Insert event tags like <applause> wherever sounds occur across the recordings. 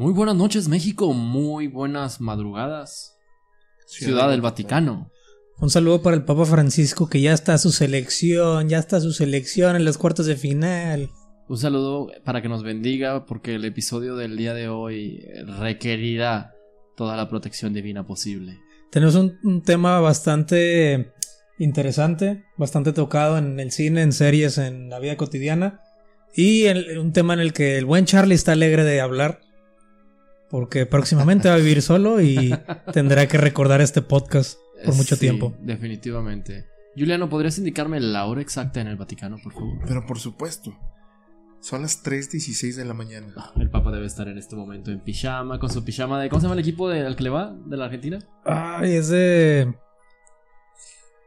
Muy buenas noches, México. Muy buenas madrugadas. Ciudad, del Vaticano. Un saludo para el Papa Francisco, que ya está a su selección, ya está a su selección en los cuartos de final. Un saludo para que nos bendiga, porque el episodio del día de hoy requerirá toda la protección divina posible. Tenemos un, un tema bastante interesante, bastante tocado en el cine, en series, en la vida cotidiana. Y el- un tema en el que el buen Charlie está alegre de hablar. Porque próximamente va a vivir solo y <laughs> tendrá que recordar este podcast por mucho Sí, tiempo. Definitivamente. Juliano, ¿podrías indicarme la hora exacta en el Vaticano, por favor? Pero por supuesto. Son las 3.16 de la mañana. Ah, El Papa debe estar en este momento en pijama, con su pijama de. ¿Cómo se llama el equipo de- al que le va? ¿De la Argentina? Ay, es de.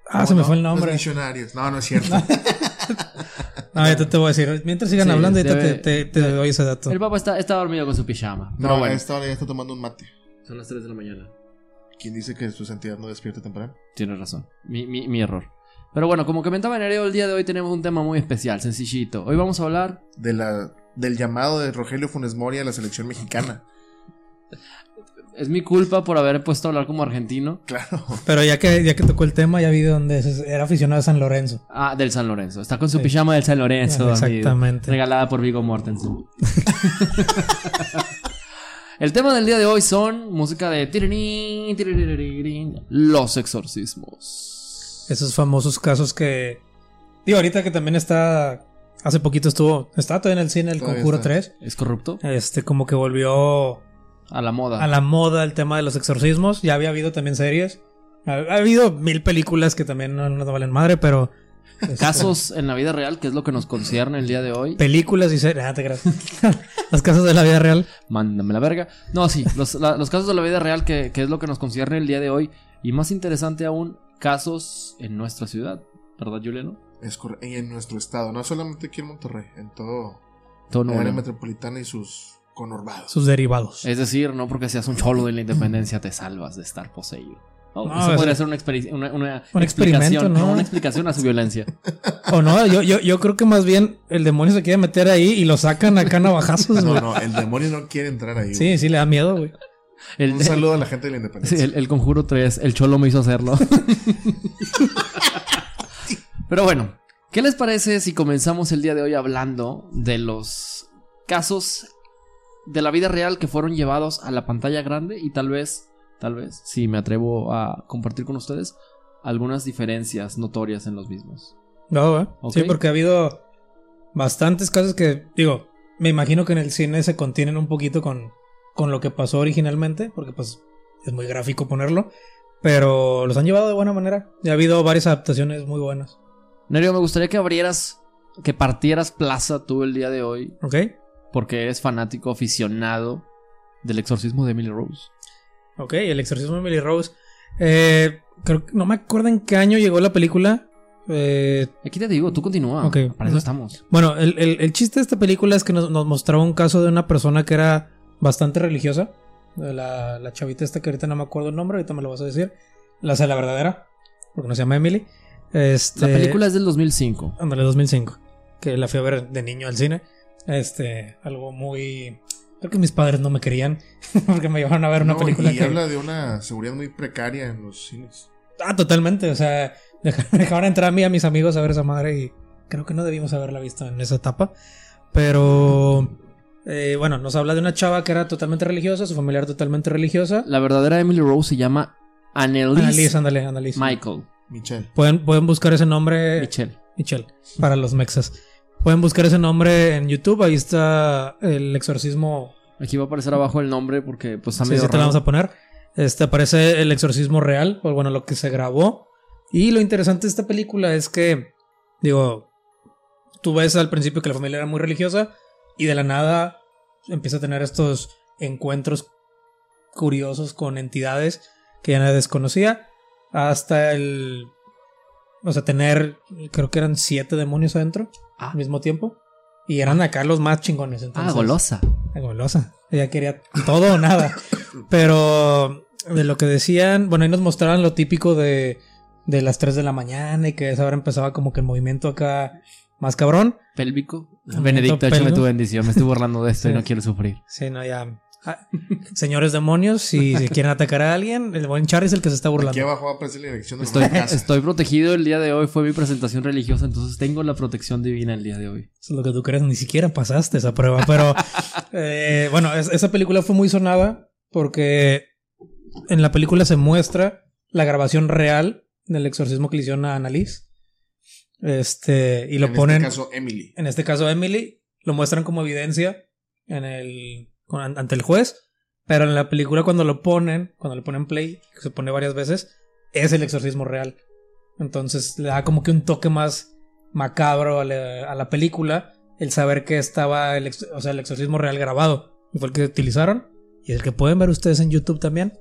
Ah, No, se me no, fue el Los nombre. misionarios. No, no es cierto. <laughs> No, ya te, te voy a decir. Mientras sigan Sí, hablando, ahorita debe- te, te- te doy ese dato. El Papa está, está dormido con su pijama. Pero No, bueno, a esta hora ya está tomando un mate. son las 3 de la mañana. ¿Quién dice que su santidad no despierta temprano? Tienes razón. Mi, mi- mi error. Pero bueno, como comentaba Nereo, el día de hoy tenemos un tema muy especial, sencillito. Hoy vamos a hablar. De la, del llamado de Rogelio Funes Mori a la selección mexicana. <laughs> Es mi culpa por haber puesto a hablar como argentino. Claro. Pero ya que, ya que tocó el tema, ya vi donde era aficionado a San Lorenzo. Ah, del San Lorenzo. Está con su Sí. pijama del San Lorenzo. Exactamente. regalada por Vigo Mortensen. El tema del día de hoy son música de tirirín, tiriririrín, los exorcismos. Esos famosos casos que. Digo, ahorita que también está. Hace poquito estuvo. Está todavía en el cine el Todavía Conjuro está. 3. ¿Es corrupto? Este, como que volvió A la moda. a la moda el tema de los exorcismos. Ya había habido también series. Ha, ha habido mil películas que también no, no valen madre, pero. este, Casos en la vida real, que es lo que nos concierne el día de hoy. Películas y series. Ah, te creas. <laughs> Los casos de la vida real. Mándame la verga. No, sí, los, la- los casos de la vida real, que, que es lo que nos concierne el día de hoy. Y más interesante aún, casos en nuestra ciudad. ¿Verdad, Juliano? Es y en nuestro estado. No solamente aquí en Monterrey. En todo Todo el nuevo. área metropolitana y sus conurbados. Sus derivados. Es decir, no porque seas un cholo de la independencia te salvas de estar poseído. No, No, eso es- podría ser una, una, una Un explicación. Una explicación a su violencia. O no, yo, yo, yo creo que más bien el demonio se quiere meter ahí y lo sacan acá navajazos, No, no, el demonio no quiere entrar ahí. Sí, sí, le da miedo, güey. El, Un saludo a la gente de la sí, independencia. el- el conjuro 3, el cholo me hizo hacerlo. <laughs> Pero bueno, ¿qué les parece si comenzamos el día de hoy hablando de los casos de la vida real que fueron llevados a la pantalla grande y tal vez, tal vez, si me atrevo a compartir con ustedes, algunas diferencias notorias en los mismos? No, güey. Ok. Sí, porque ha habido bastantes casos que, digo, me imagino que en el cine se contienen un poquito con, con lo que pasó originalmente, porque pues es muy gráfico ponerlo, pero los han llevado de buena manera. Y ha habido varias adaptaciones muy buenas. Nerio, me gustaría que abrieras, que partieras plaza tú el día de hoy, ¿Ok? Porque eres fanático aficionado del exorcismo de Emily Rose. Ok, el exorcismo de Emily Rose. Eh, creo que no me acuerdo en qué año llegó la película. Eh, Aquí te digo, tú continúa. Ok. Para eso estamos. Bueno, el, el- el chiste de esta película es que nos, nos mostraba un caso de una persona que era bastante religiosa. La, la chavita esta que ahorita no me acuerdo el nombre, ahorita me lo vas a decir. La sé la verdadera, porque no se llama Emily. Este, La película es del 2005. Ándale, 2005. Que la fui a ver de niño al cine. Este, algo muy... Creo que mis padres no me querían <laughs> porque me llevaron a ver una No, película y que... habla de una seguridad muy precaria en los cines. Ah, totalmente. O sea, <laughs> deja- dejaban entrar a mí y a mis amigos a ver esa madre y creo que no debimos haberla visto en esa etapa. Pero eh, bueno, nos habla de una chava que era totalmente religiosa, su familia era totalmente religiosa. La verdadera Emily Rose se llama Annelise Annalise, ándale, Annalise. Michael. Michelle. Pueden, pueden buscar ese nombre. Michelle. Michelle, para los mexas. Pueden buscar ese nombre en YouTube. Ahí está el exorcismo. Aquí va a aparecer abajo el nombre porque pues está Sí, medio sí te raro. vamos a poner. Este aparece el exorcismo real, o bueno, lo que se grabó. Y lo interesante de esta película es que, digo, tú ves al principio que la familia era muy religiosa y de la nada empieza a tener estos encuentros curiosos con entidades que ya nadie desconocía. Hasta el. O sea, tener. Creo que eran siete demonios adentro Ah, al mismo tiempo. Y eran acá los más chingones. ah, Entonces, golosa. la golosa. Ella quería todo o nada. <laughs> Pero de lo que decían, bueno, ahí nos mostraban lo típico de, de las 3 de la mañana y que a esa hora empezaba como que el movimiento acá más cabrón. Pélvico. Benedicto, échame tu bendición. Me estoy burlando de esto y <laughs> no quiero sufrir. Sí, no, ya Ah, Señores demonios, si <laughs> quieren atacar a alguien, el buen Charlie es el que se está Aquí burlando. abajo va a aparecer la dirección de Estoy, protegido el día de hoy. Fue mi presentación religiosa, entonces tengo la protección divina el día de hoy. Eso es lo que tú crees, ni siquiera pasaste esa prueba. Pero <laughs> eh, bueno, es- esa película fue muy sonada porque en la película se muestra la grabación real del exorcismo que le hicieron a Annalise. Este, y lo en ponen, este caso, Emily. en este caso Emily, lo muestran como evidencia en el, con- ante el juez. Pero en la película cuando lo ponen, cuando le ponen play, que se pone varias veces, es el exorcismo real. Entonces le da como que un toque más macabro a la, a la película el saber que estaba el, ex- o sea, el exorcismo real grabado. Y fue el que utilizaron. Y el que pueden ver ustedes en YouTube también.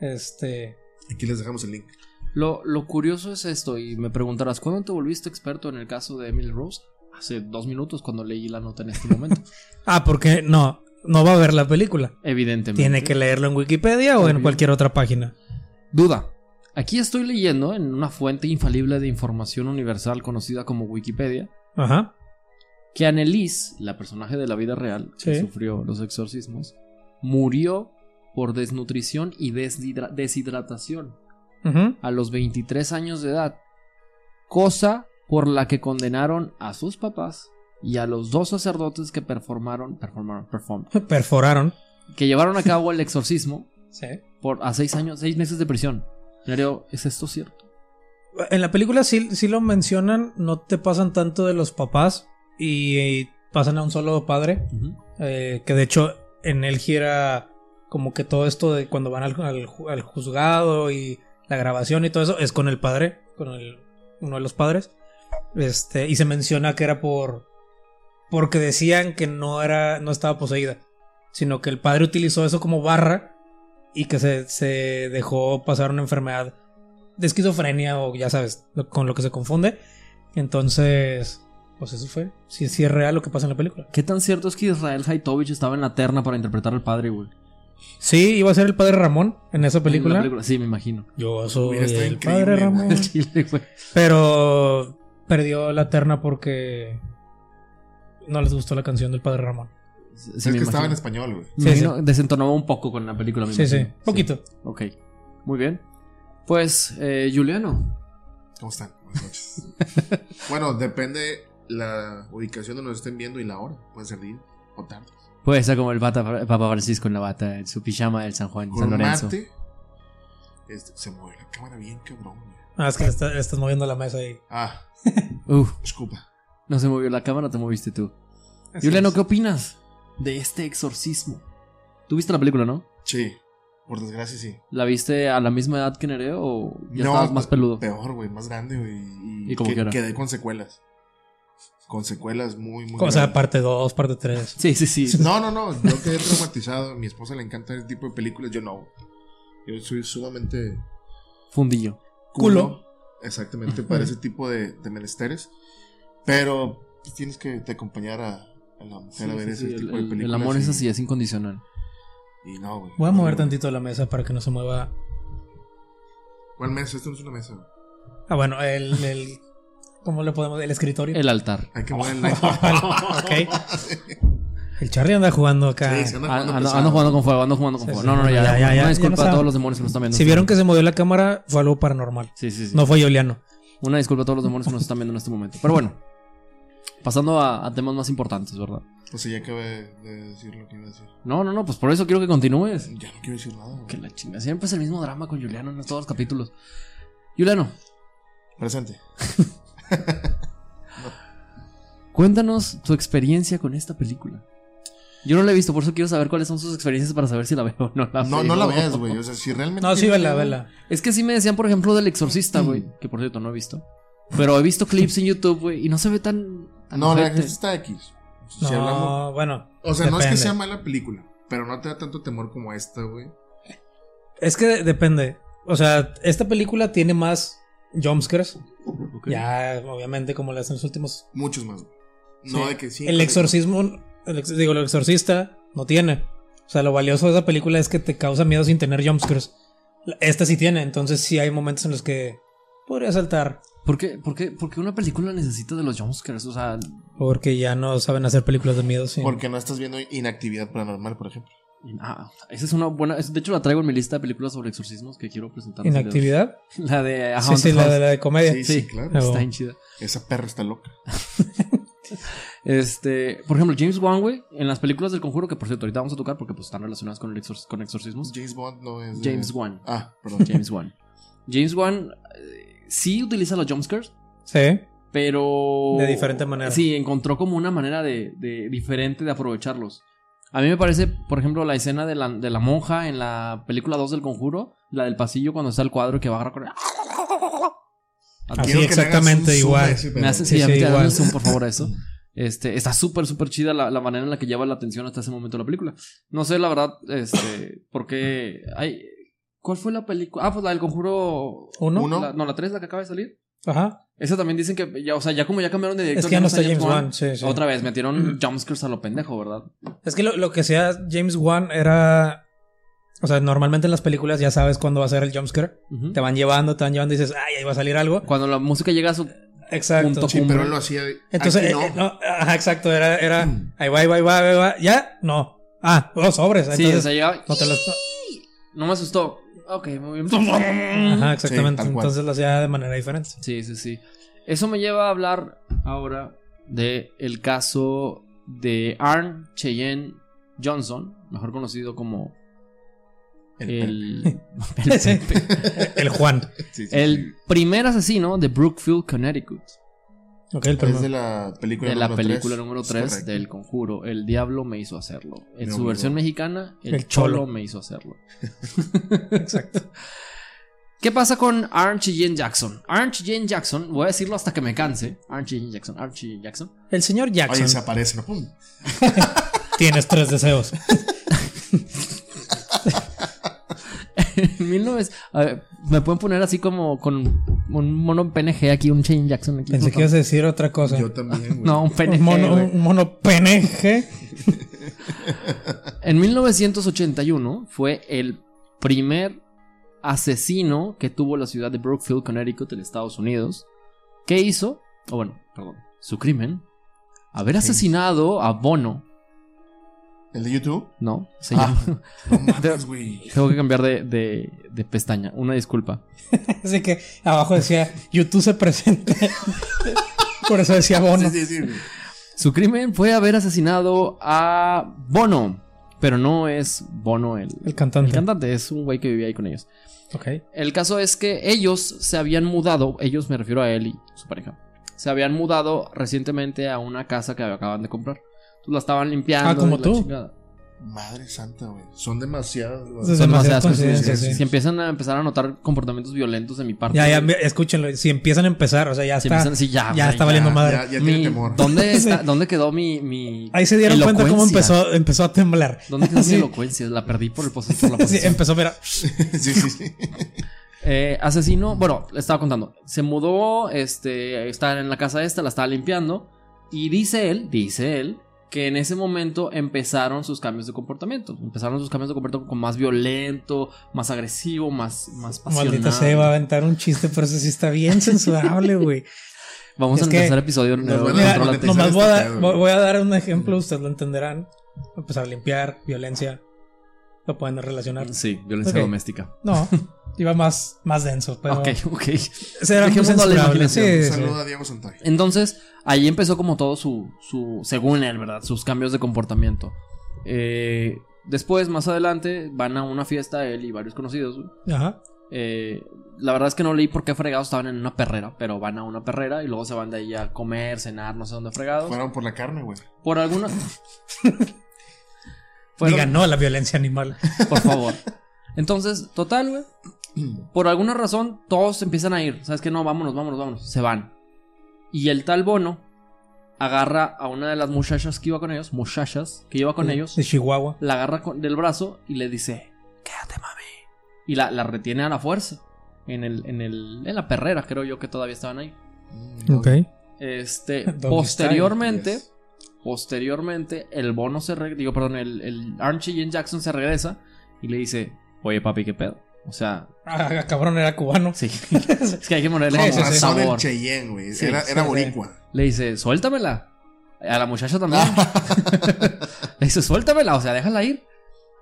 Este. Aquí les dejamos el link. Lo, lo curioso es esto, y me preguntarás, ¿cuándo te volviste experto en el caso de Emily Rose? Hace dos minutos cuando leí la nota en este momento. <laughs> Ah, porque no, no va a ver la película. Evidentemente. Tiene que leerlo en Wikipedia o en cualquier otra página. Duda. Aquí estoy leyendo en una fuente infalible de información universal conocida como Wikipedia Ajá. que Annelise, la personaje de la vida real que sufrió los exorcismos, murió por desnutrición y deshidra- deshidratación a los 23 años de edad, cosa por la que condenaron a sus papás y a los dos sacerdotes que performaron, performaron, perform- <laughs> Perforaron. que llevaron a cabo el exorcismo Sí. por a seis años, seis meses de prisión. Nereo, ¿es esto cierto? En la película sí, sí lo mencionan, no te pasan tanto de los papás y, y pasan a un solo padre, eh, que de hecho en él gira como que todo esto de cuando van al, al al juzgado y la grabación y todo eso es con el padre, con el, uno de los padres, este y se menciona que era por porque decían que no era no estaba poseída, sino que el padre utilizó eso como barra y que se, se dejó pasar una enfermedad de esquizofrenia o ya sabes, lo- con lo que se confunde. Entonces, pues eso fue. Sí, sí es real lo que pasa en la película. ¿Qué tan cierto es que Israel Haitovich estaba en la terna para interpretar al padre, güey? Sí, iba a ser el padre Ramón en esa película. En Sí, me imagino. Yo soy el padre. Ramón. <laughs> El chile, güey. Pero perdió la terna porque no les gustó la canción del padre Ramón. Sí, es que estaba en español, güey. Sí, imagino- Desentonaba un poco con la película, me Sí, sí, imagino. poquito. Ok, muy bien. Pues, eh, Juliano. ¿Cómo están? Buenas noches. <laughs> bueno, depende la ubicación donde nos estén viendo y la hora. Puede ser día o tarde. Puede ser como el pata- Papa Francisco en la bata, en su pijama del San Juan, San Lorenzo. mate. este, se mueve la cámara bien cabrón, güey. Ah, es que le, está- le estás moviendo la mesa ahí. Ah, <laughs> Uf, disculpa. No se movió la cámara, te moviste tú. Así Juliano, es. ¿qué opinas de este exorcismo? ¿Tú viste la película, no? Sí, por desgracia sí. ¿La viste a la misma edad que Nereo o ya No, estabas más peludo? Peor, güey, más grande, güey. Y, ¿Y cómo que- que era? quedé con secuelas. Con secuelas muy, muy. O sea, grandes. parte 2, parte 3. <laughs> Sí, sí, sí. No, no, no. Yo quedé traumatizado. A mi esposa le encanta ese tipo de películas. Yo no. Yo soy sumamente Fundillo. Culo. Exactamente, para ese tipo de, de menesteres. Pero pues, tienes que te acompañar a, a la mujer a ver Sí, ese sí, el, tipo de el- el películas. amor es así, es incondicional. Y no, güey. Voy a No, mover tantito la mesa para que no se mueva. ¿Cuál mesa? Esto no es una mesa. güey. Ah, bueno, el. el ¿Cómo le podemos.? El escritorio. El altar. Hay que mover el <laughs> ok. El Charlie anda jugando acá. Sí, se anda Ah, jugando Ando, pesado. ando jugando con fuego, ando jugando con Sí, fuego. sí. No, no, no, ya, Ya, ya, ya, Una disculpa ya no a todos los demonios que nos están viendo. Si vieron que se movió la cámara, fue algo paranormal. Sí, sí, sí. No fue Juliano. Una disculpa a todos los demonios que nos están viendo en este momento. Pero bueno, pasando a, a temas más importantes, ¿verdad? Pues sí, ya acabé de decir lo que iba a decir. No, no, no, pues por eso quiero que continúes. Ya no quiero decir nada. güey. Que la chinga. Siempre es el mismo drama con Juliano en todos los capítulos. Juliano, Presente. <laughs> cuéntanos tu experiencia con esta película. Yo no la he visto, por eso quiero saber cuáles son sus experiencias para saber si la veo o no la No, veo. no la veas, güey. O sea, si realmente. No, sí, vela, vela. Es que sí me decían, por ejemplo, del exorcista, güey. Que por cierto no he visto. Pero he visto clips en YouTube, güey. Y no se ve tan. No, la gente está X. Si No, hablamos- bueno. O sea, no es que sea mala película, pero no te da tanto temor como esta, güey. Es que depende. O sea, esta película tiene más jumpscares. Ya, obviamente, como las en los últimos. Muchos más, güey. No Sí. de que sí. el exorcismo, el ex- digo, el exorcista no tiene. O sea, lo valioso de esa película es que te causa miedo sin tener jumpscares. Esta sí tiene, entonces sí hay momentos en los que podría saltar. ¿Por qué, por, qué, por qué una película necesita de los jumpscares? O sea, Porque ya no saben hacer películas de miedo. Sí. Porque no estás viendo inactividad paranormal, por ejemplo. Ah, esa es una buena. De hecho, la traigo en mi lista de películas sobre exorcismos que quiero presentar. Inactividad. <laughs> La de A Sí, sí, la de la de comedia. Sí, sí, Sí. claro. Ah, Está bueno. bien chida. Esa perra está loca. <laughs> Este, por ejemplo, James Wan, güey, en las películas del conjuro, que por cierto, ahorita vamos a tocar porque pues están relacionadas con, el exor- con exorcismos. James Bond no es. de- James Wan. Ah, perdón. James Wan. James Wan eh, sí utiliza los jumpscares, Sí. pero. De diferente manera. Sí, encontró como una manera de, de- diferente de aprovecharlos. A mí me parece, por ejemplo, la escena de la, de la monja en la película 2 del conjuro, la del pasillo cuando está el cuadro que va a agarrar con. <laughs> Así que exactamente zoom igual. Me pedo. hace, Sí, sí, a sí, igual. zoom, por favor, a eso. <laughs> Este, está súper, súper chida la, la manera en la que lleva la atención hasta ese momento de la película. No sé, la verdad, este, porque hay... ¿Cuál fue la película? Ah, pues la del Conjuro... Uno. Uno. la- no, la 3, la que acaba de salir. Ajá. Esa también dicen que ya, o sea, ya como ya cambiaron de director... Es que ya no está está James Wan. Sí, sí. Otra vez, metieron jumpscares a lo pendejo, ¿verdad? Es que lo, lo que hacía James Wan era. O sea, normalmente en las películas ya sabes cuándo va a ser el jumpscare. Ujú. Te van llevando, te van llevando y dices, ay, ahí va a salir algo. Cuando la música llega a su... Exacto. Punto Sí, pero él lo hacía. Entonces, aquí eh, no. eh, no, ajá, exacto, era, era, Mm. ahí va, ahí va, ahí va, ahí va, ya, no. Ah, dos sobres. Sí, Entonces, o sea, llegaba... no te los- No me asustó. Ok, muy bien. <laughs> Ajá, exactamente. Sí. Entonces lo hacía de manera diferente. Sí, sí, sí. Eso me lleva a hablar ahora de el caso de Arn Cheyenne Johnson, mejor conocido como El- el, <laughs> <laughs> el, Juan. sí, sí, el primer asesino de Brookfield, Connecticut, Ok, el sí. Es de la película de la número película tres. número Es 3 correcto. del Conjuro. El diablo me hizo hacerlo. En su versión mexicana, el, El cholo. cholo. me hizo hacerlo. <laughs> Exacto. ¿Qué pasa con Arn Cheyenne Jackson? Arn Cheyenne Jackson, voy a decirlo hasta que me canse. Arn Cheyenne Jackson, Arn Cheyenne Jackson. El señor Jackson. Oye, se aparece. <laughs> Tienes tres deseos. <laughs> En 19 a ver, me pueden poner así como con un mono PNG aquí, un Chain Jackson aquí. Pensé que ibas a decir otra cosa. Yo también, güey. <laughs> No, un PNG. un mono, un mono PNG. <laughs> En 1981 fue el primer asesino que tuvo la ciudad de Brookfield, Connecticut, en Estados Unidos. ¿Qué hizo? O bueno, perdón. Su crimen. Haber asesinado a Bono. ¿El de YouTube? No, se Ah. llama- No mames, güey. <laughs> Tengo que cambiar de, de- de pestaña. Una disculpa. <laughs> Así que abajo decía, YouTube se presenta. <laughs> Por eso decía Bono. Sí, sí, sí. güey. Su crimen fue haber asesinado a Bono. Pero no es Bono el, El cantante. el cantante, es un güey que vivía ahí con ellos. Ok. El caso es que ellos se habían mudado, ellos me refiero a él y su pareja, se habían mudado recientemente a una casa que acaban de comprar. Entonces la estaban limpiando. Ah, como tú. chingada. Madre santa, güey. Son demasiadas. Son demasiadas demasiadas coincidencias, coincidencias. sí. Si empiezan a empezar a notar comportamientos violentos de mi parte. Ya, ya, escúchenlo. Si empiezan a empezar, o sea, ya si está. empiezan- sí, ya, está valiendo madre. Ya, ya Mi- tiene temor. ¿dónde, <laughs> Sí. está- ¿Dónde quedó mi, mi Ahí se dieron cuenta cómo empezó, empezó a temblar. ¿Dónde quedó mi elocuencia? La perdí por, el por la <laughs> Sí, posición. empezó, mira. <laughs> sí, sí, sí. Eh, asesino, bueno, le estaba contando. Se mudó, este, estaba en la casa esta, la estaba limpiando. Y dice él, dice él, que en ese momento empezaron sus cambios de comportamiento. Empezaron sus cambios de comportamiento con más violento, más agresivo, más, más pasional. Maldita se va a aventar un chiste, pero ese sí está bien <laughs> censurable, güey. Vamos Es a empezar episodio. A Mira, contrólate. desmonetizar. nomás voy a, dar, voy a dar un ejemplo, ustedes lo entenderán. Empezar a limpiar, violencia. Lo pueden relacionar. Sí, violencia doméstica. No, <laughs> iba más, más denso, pero Ok, ok. ese era muy la. Sí, Un sí. saludo a Diego Santoy. Entonces, ahí empezó como todo su, su según él, ¿verdad? Sus cambios de comportamiento. Eh, después, más adelante, van a una fiesta él y varios conocidos. Ajá. Eh, la verdad es que no leí por qué fregados estaban en una perrera, pero van a una perrera y luego se van de ahí a comer, cenar, no sé dónde fregados. Fueron por la carne, güey. Por alguna... <laughs> Fueron- Digan no a la violencia animal. <laughs> Por favor. Entonces, total, güey. Por alguna razón, todos empiezan a ir. ¿Sabes qué? No, vámonos, vámonos, vámonos. Se van. Y el tal Bono agarra a una de las muchachas que iba con ellos, muchachas que iba con ellos, De Chihuahua. la agarra con- del brazo y le dice, quédate, mami. Y la, la retiene a la fuerza. En, el, en, el, en la perrera, creo yo que todavía estaban ahí. Ok. Este, <laughs> posteriormente. Posteriormente, el Bono se re- digo, perdón, el, el Archie Jane Jackson se regresa y le dice, oye papi, ¿qué pedo? O sea, Ah, cabrón, era cubano. sí. <laughs> es que hay que ponerle Sí, Con sí, sabor. Cheyenne, güey. Sí, era era sí. boricua. Le dice, suéltamela. A la muchacha también. <laughs> le dice, suéltamela, o sea, déjala ir.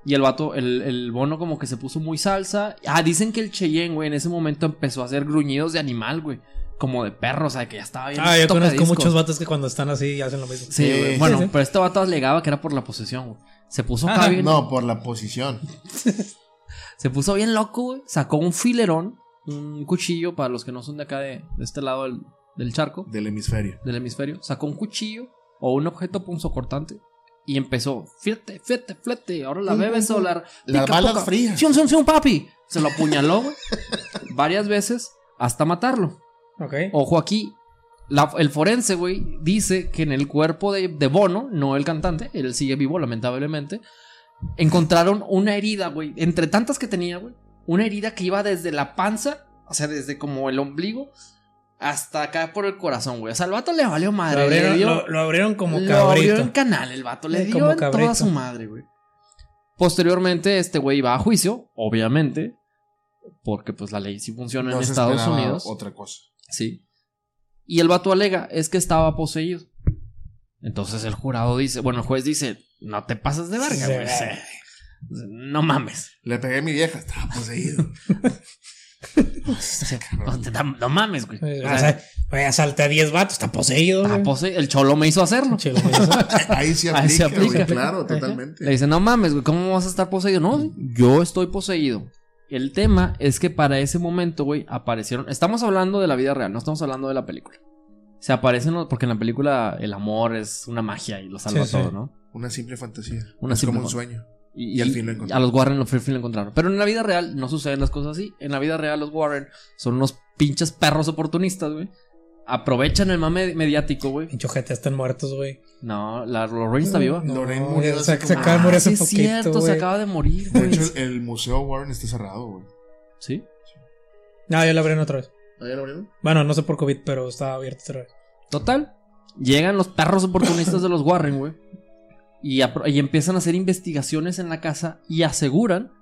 Y el vato, el, el bono como que se puso muy salsa. Ah, dicen que el Cheyenne, güey, en ese momento empezó a hacer gruñidos de animal, güey. Como de perro, o sea, que ya estaba bien. Ah, yo conozco muchos vatos que cuando están así hacen lo mismo. Sí, Sí. güey. Bueno, Sí, sí. pero este vato alegaba que era por la posesión, güey. Se puso acá bien. No, por la posición. <laughs> Se puso bien loco, güey. Sacó un filerón, un cuchillo, para los que no son de acá de, de este lado del, del charco, Del hemisferio. del hemisferio. Sacó un cuchillo o un objeto punzocortante. Y empezó, fíjate, fíjate, fíjate, ahora la bebes la Las balas poca. frías. ¡Sium, sium, sium, papi! Se lo apuñaló, güey. <laughs> varias veces hasta matarlo. Ojo aquí. la- el forense, güey, dice que en el cuerpo de, de Bono, no el cantante, él sigue vivo, lamentablemente, encontraron una herida, güey, entre tantas que tenía, güey, una herida que iba desde la panza, o sea, desde como el ombligo, hasta acá por el corazón, güey. O sea, el vato le valió Lo madre. abrieron, le dio, lo- lo abrieron como lo abrió cabrito. en canal el vato, le Eh, dio como en toda cabrito. su madre, güey. Posteriormente, este güey va a juicio, obviamente, porque pues la ley sí funciona No en Estados Unidos. Otra cosa. Sí. Y el vato alega, es que estaba poseído. Entonces el jurado dice, bueno, el juez dice, no te pases de verga, güey. Sí. No mames. Le pegué a mi vieja, estaba poseído. <laughs> No, mames, güey. O o sea, sea, güey, asalté a 10 vatos, está poseído. está el cholo me hizo hacerlo. Eso. <laughs> Ahí se aplica, Ahí se güey, claro, totalmente. Le dice, no mames, güey, ¿cómo vas a estar poseído? No, yo estoy poseído. El tema es que para ese momento, güey, aparecieron. Estamos hablando de la vida real, no estamos hablando de la película. Se aparecen, porque en la película el amor es una magia y lo salva Sí, sí. todo, ¿no? Una simple fantasía. Una es simple como un sueño. Y, Y al fin lo encontraron. A los Warren al fin lo encontraron. Pero en la vida real no suceden las cosas así. En la vida real los Warren son unos pinches perros oportunistas, güey. Aprovechan el mame mediático, güey. Pinche ojete, están muertos, güey. No, la Lorraine está viva. No, Lorraine murió se, acaba de morir Ah, hace sí es poquito, cierto, se acaba de morir, De güey. hecho, el, el Museo Warren está cerrado, güey. ¿Sí? No, ya la abrieron otra vez. ¿Ah, ya lo abrieron? Bueno, no sé por COVID, pero estaba abierto otra vez. Total. Llegan los perros oportunistas de los Warren, güey. Y, y empiezan a hacer investigaciones en la casa y aseguran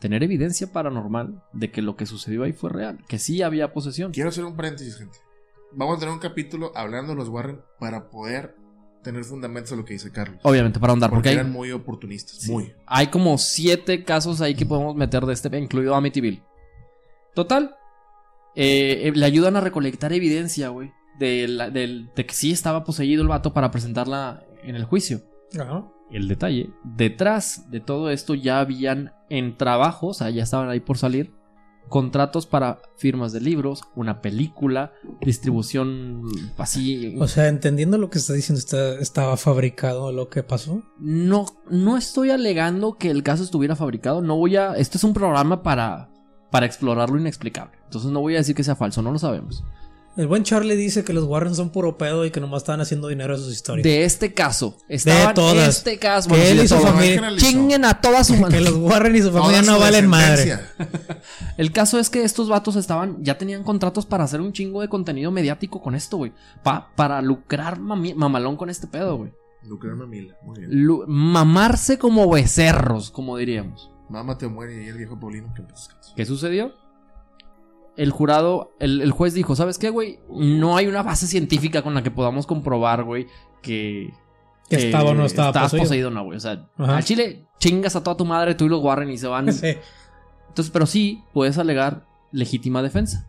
tener evidencia paranormal de que lo que sucedió ahí fue real. Que sí había posesión. Quiero hacer un paréntesis, gente. Vamos a tener un capítulo hablando de los Warren para poder tener fundamentos a lo que dice Carlos. Obviamente, para ahondar, porque porque hay, eran muy oportunistas. Sí. Muy. Hay como siete casos ahí que podemos meter de este, incluido Amityville. Total. eh, eh, le ayudan a recolectar evidencia, güey. De, la- del- de que sí estaba poseído el vato para presentarla en el juicio. Ajá. El detalle, detrás de todo esto ya habían en trabajo, o sea, ya estaban ahí por salir, contratos para firmas de libros, una película, distribución así. O sea, entendiendo lo que está diciendo, está, estaba fabricado lo que pasó. No, no estoy alegando que el caso estuviera fabricado. No voy a. Esto es un programa para, para explorar lo inexplicable. Entonces no voy a decir que sea falso, no lo sabemos. El buen Charlie dice que los Warren son puro pedo y que nomás estaban haciendo dinero de sus historias. De este caso. Estaban todas. Este caso. Que bueno, él de y su familia-. Chinguen a toda su <laughs> que madre. los Warren y su Toda familia su no valen madre. <laughs> El caso es que estos vatos estaban, ya tenían contratos para hacer un chingo de contenido mediático con esto, güey. Pa- para lucrar mami- mamalón con este pedo, güey. Lucrar mamila. Muy bien. Lu- mamarse como becerros, como diríamos. Mamá te muere y el viejo Paulino que empezó ¿Qué sucedió? El jurado, el, el juez dijo, ¿sabes qué, güey? No hay una base científica con la que podamos comprobar, güey, que... Que estaba o no estaba estabas poseído. no, güey. O sea, Ajá. al chile chingas a toda tu madre, tú y los Warren y se van. <laughs> Sí. Entonces, pero sí puedes alegar legítima defensa.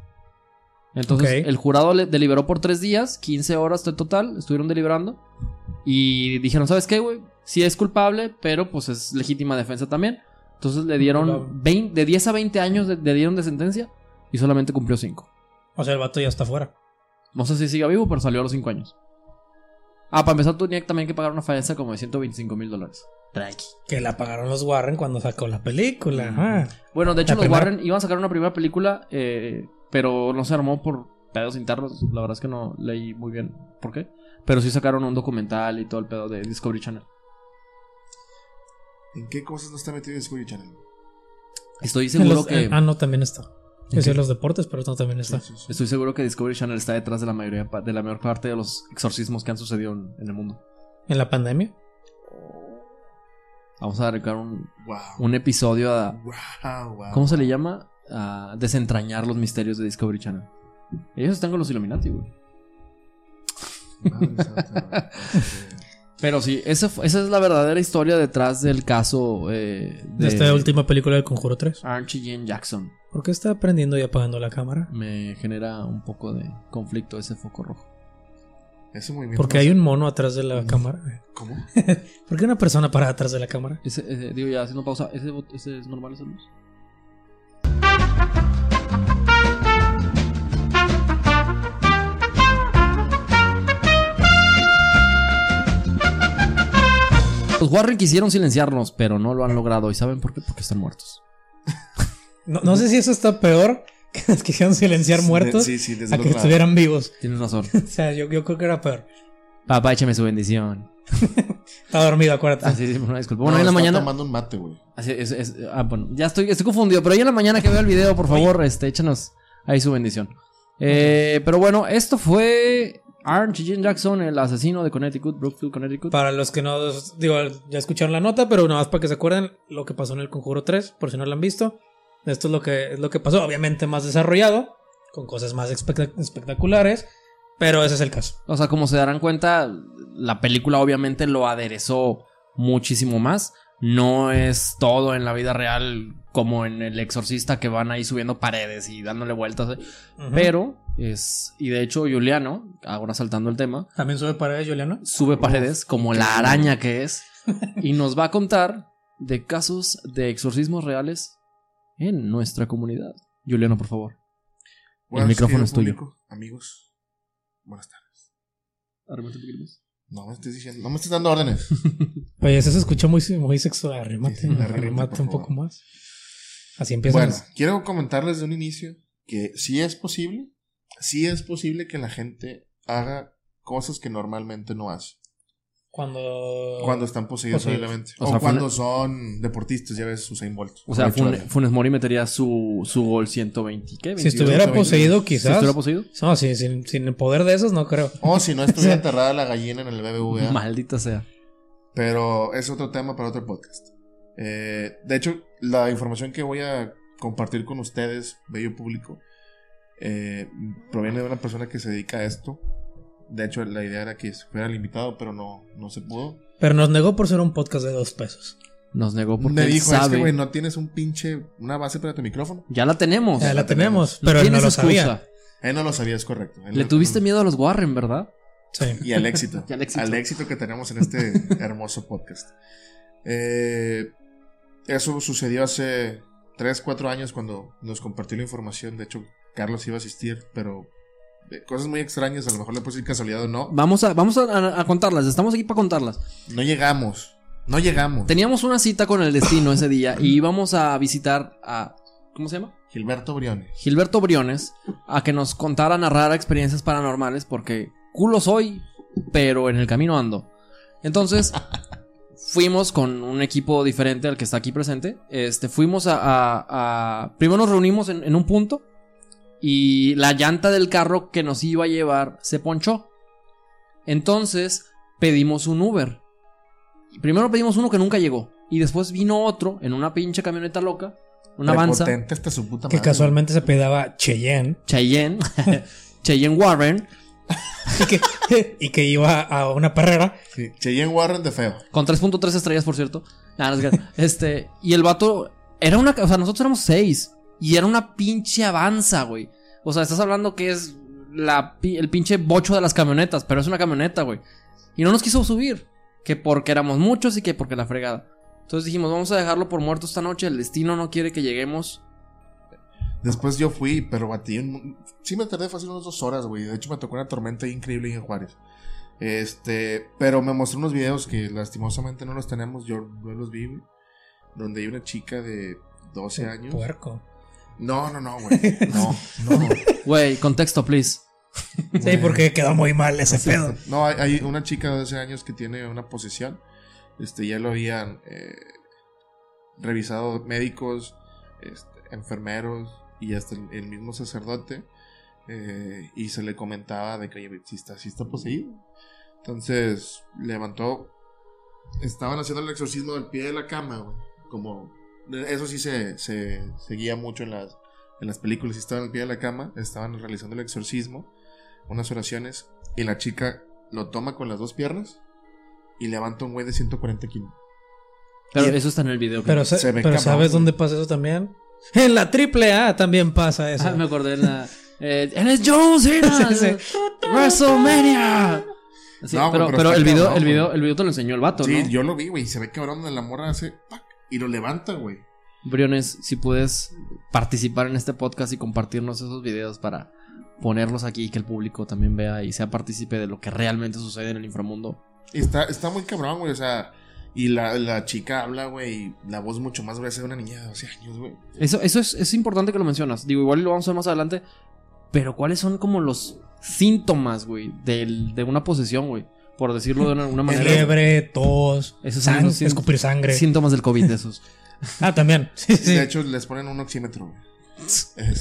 Entonces, el jurado le deliberó por tres días, 15 horas total, estuvieron deliberando. Y dijeron, ¿sabes qué, güey? Sí es culpable, pero pues es legítima defensa también. Entonces le dieron Culpable. 20 de 10 a 20 años de- le dieron de sentencia y solamente cumplió 5. O sea, el vato ya está fuera. No sé si siga vivo, pero salió a los 5 años. Ah, para empezar, tú tenías también que pagar una fianza como de 125 mil dólares. Tranqui. Que la pagaron los Warren cuando sacó la película. Mm. Bueno, de hecho, La los primera. Warren iban a sacar una primera película, eh, pero no se armó por pedos internos. La verdad es que no leí muy bien por qué. Pero sí sacaron un documental y todo el pedo de Discovery Channel. ¿En qué cosas no está metido Discovery Channel? Estoy seguro los- que. Ah, no, también está. ¿En Es qué? los deportes, pero no también está. Sí, sí, sí. Estoy seguro que Discovery Channel está detrás de la mayoría de la mayor parte de los exorcismos que han sucedido en, en el mundo. En la pandemia. Vamos a dedicar un, Wow. un episodio a. Wow, wow. ¿Cómo se le llama? A desentrañar los misterios de Discovery Channel. Ellos están con los Illuminati, güey. <laughs> Pero sí, esa, fue- esa es la verdadera historia detrás del caso eh, De esta última película del Conjuro 3. Archie Jane Jackson. ¿Por qué está prendiendo y apagando la cámara? Me genera un poco de conflicto ese foco rojo. Ese movimiento. Porque hay un mono atrás de la cámara. ¿Cómo? <laughs> ¿Por qué una persona para atrás de la cámara? Ese, ese- digo, ya haciendo pausa, ¿ese, ese es normal esa luz? Los Warren quisieron silenciarnos, pero no lo han logrado. ¿Y saben por qué? Porque están muertos. <laughs> No, no sé si eso está peor que nos quisieron silenciar muertos Sí, sí, desde a que estuvieran vivos. <laughs> Tienes razón. <laughs> O sea, yo, yo creo que era peor. Papá, échame su bendición. Estaba dormido, acuérdate. Ah, sí, sí, una disculpa. No, Bueno, ahí en la está mañana. tomando un mate, güey. Así es, es- ah, bueno, ya estoy, estoy confundido, pero ahí en la mañana que vea el video, por favor, este, échanos ahí su bendición. Eh, Pero bueno, esto fue Archie Jane Jackson, el asesino de Connecticut, Brookfield, Connecticut. Para los que no, digo, ya escucharon la nota, pero nada más para que se acuerden lo que pasó en el Conjuro 3, por si no lo han visto. Esto es lo que, es lo que pasó, obviamente más desarrollado, con cosas más espectac- espectaculares, pero ese es el caso. O sea, como se darán cuenta, la película obviamente lo aderezó muchísimo más. No es todo en la vida real como en El Exorcista que van ahí subiendo paredes y dándole vueltas. eh. Pero es, y de hecho Juliano, ahora saltando el tema, También sube paredes, Juliano. sube paredes como la araña que es <laughs> y nos va a contar de casos de exorcismos reales en nuestra comunidad. Juliano, por favor. Buenas, micrófono querido es tuyo. público, Amigos, buenas tardes. Arrímate un poquito más. No me estés diciendo, no me estés dando órdenes. <laughs> Oye, eso se escucha muy, muy sexual. Arrímate, Sí, sí, arrímate, arrímate por un poco favor. más. Así empieza. Bueno, quiero comentarles de un inicio que sí es posible, sí es posible que la gente haga cosas que normalmente no hace. Cuando. Cuando están poseídos Poseídos. obviamente. O O, sea, cuando son deportistas, ya ves, Usain Bolt. O sea, Funes Mori metería su, su gol 120. ¿Qué? Si 22, estuviera 20. poseído, Si quizás. estuviera poseído. No, sí, sin, sin el poder de esos, no creo. O si no estuviera <laughs> enterrada la gallina en el BBVA. Maldita sea. Pero es otro tema para otro podcast. Eh, de hecho, la información que voy a compartir con ustedes, bello público, eh, proviene de una persona que se dedica a esto. De hecho, la idea era que fuera el invitado, pero no, no se pudo. Pero nos negó por ser un podcast de dos pesos. Nos negó porque Me él dijo, es que, güey, no tienes un pinche, una base para tu micrófono. Ya la tenemos. Ya la tenemos, pero él no tienes lo excusa. sabía. Él no lo sabía, es correcto. Él Le no- tuviste no- miedo a los Warren, ¿verdad? Sí. Y al éxito. <laughs> Y al éxito. Al éxito que tenemos en este <laughs> hermoso podcast. Eh, eso sucedió hace 3, 4 años cuando nos compartió la información. De hecho, Carlos iba a asistir, pero eh, cosas muy extrañas. A lo mejor le decir casualidad o no. Vamos a, vamos a, a- contarlas. Estamos aquí para contarlas. No llegamos. No llegamos. Teníamos una cita con el destino ese día y íbamos a visitar a. ¿Cómo se llama? Gilberto Briones. Gilberto Briones a que nos contara, narrara experiencias paranormales porque culo soy, pero en el camino ando. Entonces, fuimos con un equipo diferente al que está aquí presente. Este, fuimos a... a- a- primero nos reunimos en, en un punto y la llanta del carro que nos iba a llevar se ponchó. Entonces, pedimos un Uber. Primero pedimos uno que nunca llegó. Y después vino otro en una pinche camioneta loca. Una avanza. Puta Que madre. casualmente se pedaba Cheyenne. Cheyenne, <laughs> Cheyenne Warren, <laughs> Y que, y que iba a una perrera. Sí, Cheyenne Warren de feo. con 3.3 estrellas, por cierto. Nah, no es que- <laughs> este, y el vato era una, o sea, nosotros éramos seis y era una pinche avanza, güey. O sea, estás hablando que es la, el pinche bocho de las camionetas, pero es una camioneta, güey. Y no nos quiso subir, que porque éramos muchos y que porque la fregada. Entonces dijimos, vamos a dejarlo por muerto esta noche, el destino no quiere que lleguemos. Después yo fui, pero batí. un- Sí me tardé fácil unas dos horas, güey. De hecho, me tocó una tormenta increíble en Juárez. Este, pero me mostró unos videos que lastimosamente no los tenemos. Yo no los vi, güey, Donde hay una chica de 12 años. Puerco. No, no, no, güey. No, <laughs> no, no. Güey, contexto, please. Sí, porque quedó muy mal ese pedo. No, hay, hay una chica de 12 años que tiene una posesión. Este, ya lo habían eh, revisado médicos, este, enfermeros y hasta el, el mismo sacerdote. eh, y se le comentaba de que, oye, si está, sí está poseído. Entonces, levantó. Estaban haciendo el exorcismo del pie de la cama, güey. Como. Eso sí se, se seguía mucho en las, en las películas. Si estaban al pie de la cama, estaban realizando el exorcismo, unas oraciones, y la chica lo toma con las dos piernas y levanta un güey de 140 kilos. Pero Y- eso está en el video. Pero, Se pero cabrón, ¿sabes güey. dónde pasa eso también? En la triple A también pasa eso. Ah, me acordé de la. <laughs> Eh, él es John Cena. Sí, sí. WrestleMania. Sí, No, pero, pero pero está el video, el video, el video te lo enseñó el vato, Sí, ¿no? yo lo vi, güey. Se ve cabrón donde la morra hace ¡pac! y lo levanta, güey. Briones, si puedes participar en este podcast y compartirnos esos videos para ponerlos aquí y que el público también vea y sea partícipe de lo que realmente sucede en el inframundo. Está, está muy cabrón, güey. O sea, y la, la chica habla, güey. Y la voz mucho más gruesa de una niña de 12 años, güey. Eso, eso es, es importante que lo mencionas. Digo, igual lo vamos a ver más adelante. Pero ¿cuáles son como los síntomas, güey, del- de una posesión, güey? Por decirlo de una, alguna manera. Fiebre, tos, Esos sang- escupir sangre. Síntomas del COVID, <laughs> esos. Ah, también. Sí, sí. De hecho, les ponen un oxímetro, güey. <laughs> Este,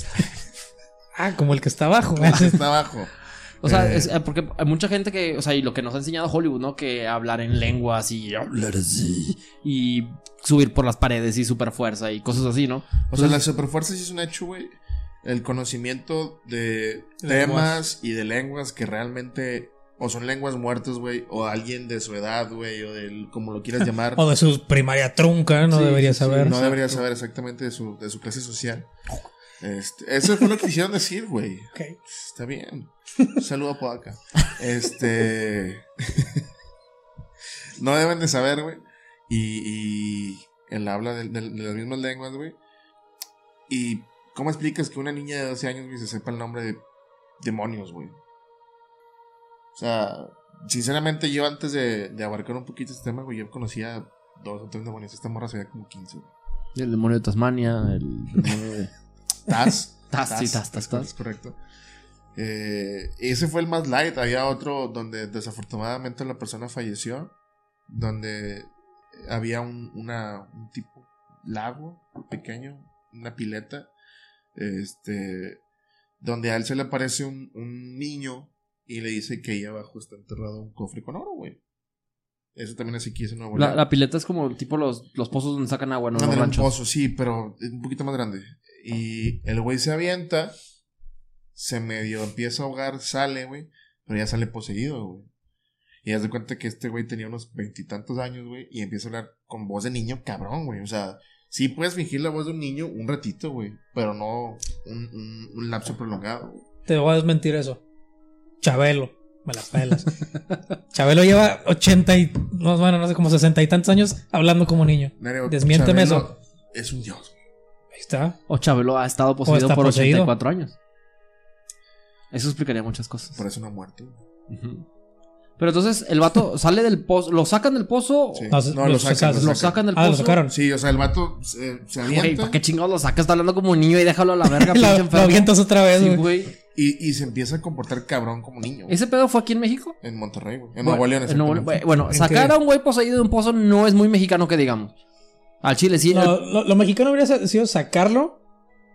Ah, como el que está abajo. <laughs> está abajo. O sea, Eh. es- eh, porque hay mucha gente que, o sea, y lo que nos ha enseñado Hollywood, ¿no? Que hablar en lenguas y hablar así y subir por las paredes y super fuerza y cosas así, ¿no? O sea, la superfuerza sí es un hecho, güey. El conocimiento de Lenguas. temas y de lenguas que realmente o son lenguas muertas, güey, o alguien de su edad, güey, o del como lo quieras <laughs> llamar. O de su primaria trunca, no Sí, debería sí, sí. saber. no debería saber exactamente de su, de su clase social. Este, eso fue lo que quisieron decir, güey. Ok. Está bien. Un <laughs> saludo por acá. Este. <laughs> no deben de saber, güey. Y, y el habla de, de- de las mismas lenguas, güey. Y ¿cómo explicas que una niña de 12 años, güey, se sepa el nombre de demonios, güey? O sea, sinceramente yo antes de, de abarcar un poquito este tema, güey, yo conocía dos o tres demonios. Esta morra sabía como 15. güey. El demonio de Tasmania, el demonio de... <laughs> Taz. Taz, sí, Taz, Taz, Taz. Correcto. Eh, ese fue el más light. Había otro donde desafortunadamente la persona falleció. Donde había un, una, un tipo lago pequeño, una pileta. Este. Donde a él se le aparece un, un niño y le dice que ahí abajo está enterrado un cofre con oro, güey. Eso también es aquí, es Nuevo La, la pileta es como tipo los, los pozos donde sacan agua, ¿no? Los un pozo, sí, pero un poquito más grande. Y el güey se avienta, se medio empieza a ahogar, sale, güey, pero ya sale poseído, güey. Y haz de cuenta que este güey tenía unos veintitantos años, güey, y empieza a hablar con voz de niño cabrón, güey. O sea, sí puedes fingir la voz de un niño un ratito, güey, pero no un, un, un lapso prolongado. güey. Te voy a desmentir eso. Chabelo. Me la pelas. Chabelo lleva 80 y. No, bueno, no sé, como 60 y tantos años hablando como niño. Nereo, Desmiénteme Chabelo Es un dios, güey. Ahí está. O Chabelo ha estado poseído por poseído. 84 años. Eso explicaría muchas cosas. por eso no ha muerto. güey. Ujú. Pero entonces el vato <laughs> sale del pozo, lo sacan del pozo. Sí. No, No, lo lo sacan, sacan, lo Lo sacan del Ah, pozo. lo sacaron. Sí, o sea, el vato se, se Güey, avienta. ¿para qué chingados lo sacas? Está hablando como un niño y déjalo a la verga, <laughs> lo enfermo. avientas otra vez, Sí, güey. Y, y se empieza a comportar cabrón como niño. güey. ¿Ese pedo fue aquí en México? En Monterrey, güey. En Bueno, Nuevo León, en Nuevo. Bueno, ¿En sacar qué? a un güey poseído de un pozo no es muy mexicano que digamos. Al chile sí. No, el- lo, lo mexicano hubiera sido sacarlo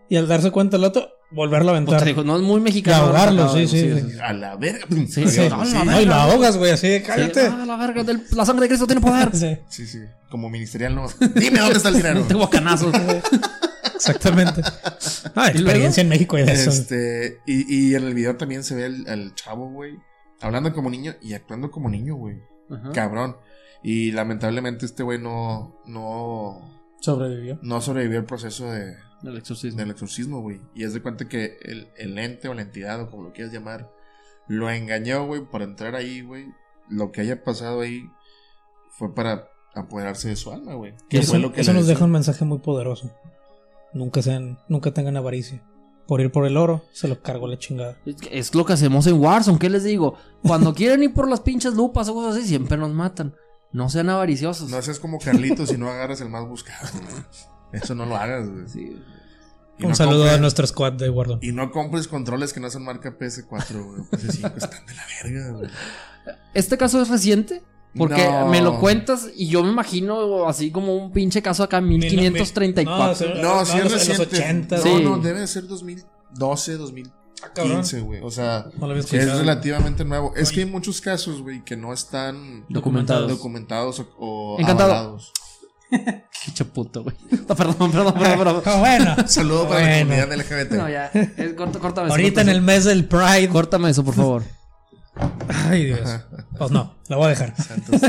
y al darse cuenta el otro, volverlo a pues, aventar. te digo, no es muy mexicano. Y ahogarlo, sí, sí, sí. A la verga. Sí, sí. la verga. No, y lo ahogas, güey, así, de, Sí, cállate. ah, la verga, del- la sangre de Cristo tiene poder. Sí, sí, sí. Como ministerial no. Dime dónde está el dinero. <laughs> Tengo canazos. exactamente. Ah, experiencia en México y de eso. Este, y, y en el video también se ve el, el chavo, güey. Hablando como niño y actuando como niño, güey. Cabrón. Y lamentablemente este güey no, no, Sobrevivió. no sobrevivió al proceso de, El exorcismo. del exorcismo, güey. Y es de cuenta que el, el ente o la entidad o como lo quieras llamar, lo engañó, güey, para entrar ahí, güey. Lo que haya pasado ahí fue para apoderarse de su alma, güey. Que eso, fue lo que eso le nos deja un mensaje muy poderoso. Nunca sean, nunca tengan avaricia. Por ir por el oro, se lo cargo la chingada. Es, que es lo que hacemos en Warzone. ¿Qué les digo? Cuando quieren ir por las pinches lupas o cosas así, siempre nos matan. No sean avariciosos. No seas como Carlitos y no agarras el más buscado, güey. Eso no lo hagas, güey. Sí. Y un no saludo compres- a nuestro squad de Guardo. Y no compres controles que no son marca PS4, güey. PS5 están de la verga, güey. Este caso es reciente. Porque No. me lo cuentas y yo me imagino así como un pinche caso acá, 1534. No, No, No, sí en es en los reciente. 80, No, sí. no, debe de ser 2012, 2015, Ah, güey. O sea, No es relativamente nuevo. Es que hay muchos casos, güey, que no están Documentados. documentados o, o Encantado. avalados. <laughs> Pinche puto, güey. No, perdón, perdón, perdón, perdón. <laughs> Bueno. <laughs> Saludo para la comunidad LGBT. No, ya. Es, córtame eso, Ahorita en el mes del Pride. Córtame eso, por favor. Ay, Dios. Pues no, la voy a dejar. Santos-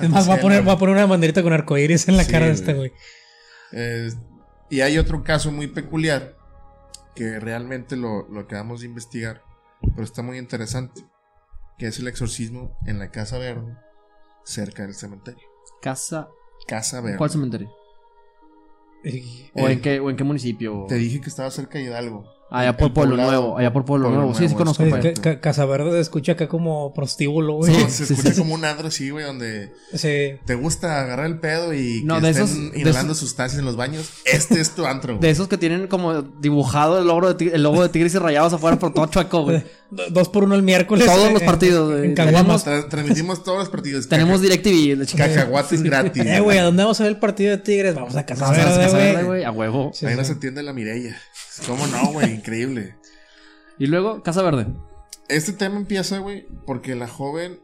Es más, voy a, poner, voy a poner una banderita con arcoíris en la Sí, cara de este güey. Eh, y hay otro caso muy peculiar que realmente lo, lo acabamos de investigar, pero está muy interesante, que es el exorcismo en la Casa Verde, cerca del cementerio. Casa. Casa Verde. ¿Cuál cementerio? ¿O, Eh, en qué, ¿O en qué municipio? Te dije que estaba cerca de Hidalgo. Allá por El Pueblo. Nuevo. Allá por Pueblo, Pueblo Nuevo. Sí, sí conozco. Casa Verde se escucha acá como prostíbulo, güey. Sí. No, se escucha como un andro así, güey, donde Sí. te gusta agarrar el pedo y No, que de estén esos- de inhalando esos- sustancias en los baños. Este es tu antro. De esos que tienen como dibujado el logo de, el logo de tigres y rayados afuera por todo chueco, güey. <laughs> Do- Dos por uno el miércoles. Todos eh, los partidos, En, güey. Transmitimos todos los partidos. <laughs> Tenemos DirecTV. Cacahuates <laughs> gratis. Eh, güey, ¿a dónde vamos a ver el partido de Tigres? Vamos a Casa Verde, güey. A huevo. Ahí sí. nos atiende la Mirella. ¿Cómo no, güey? Increíble. <laughs> Y luego, Casa Verde. Este tema empieza, güey, porque la joven,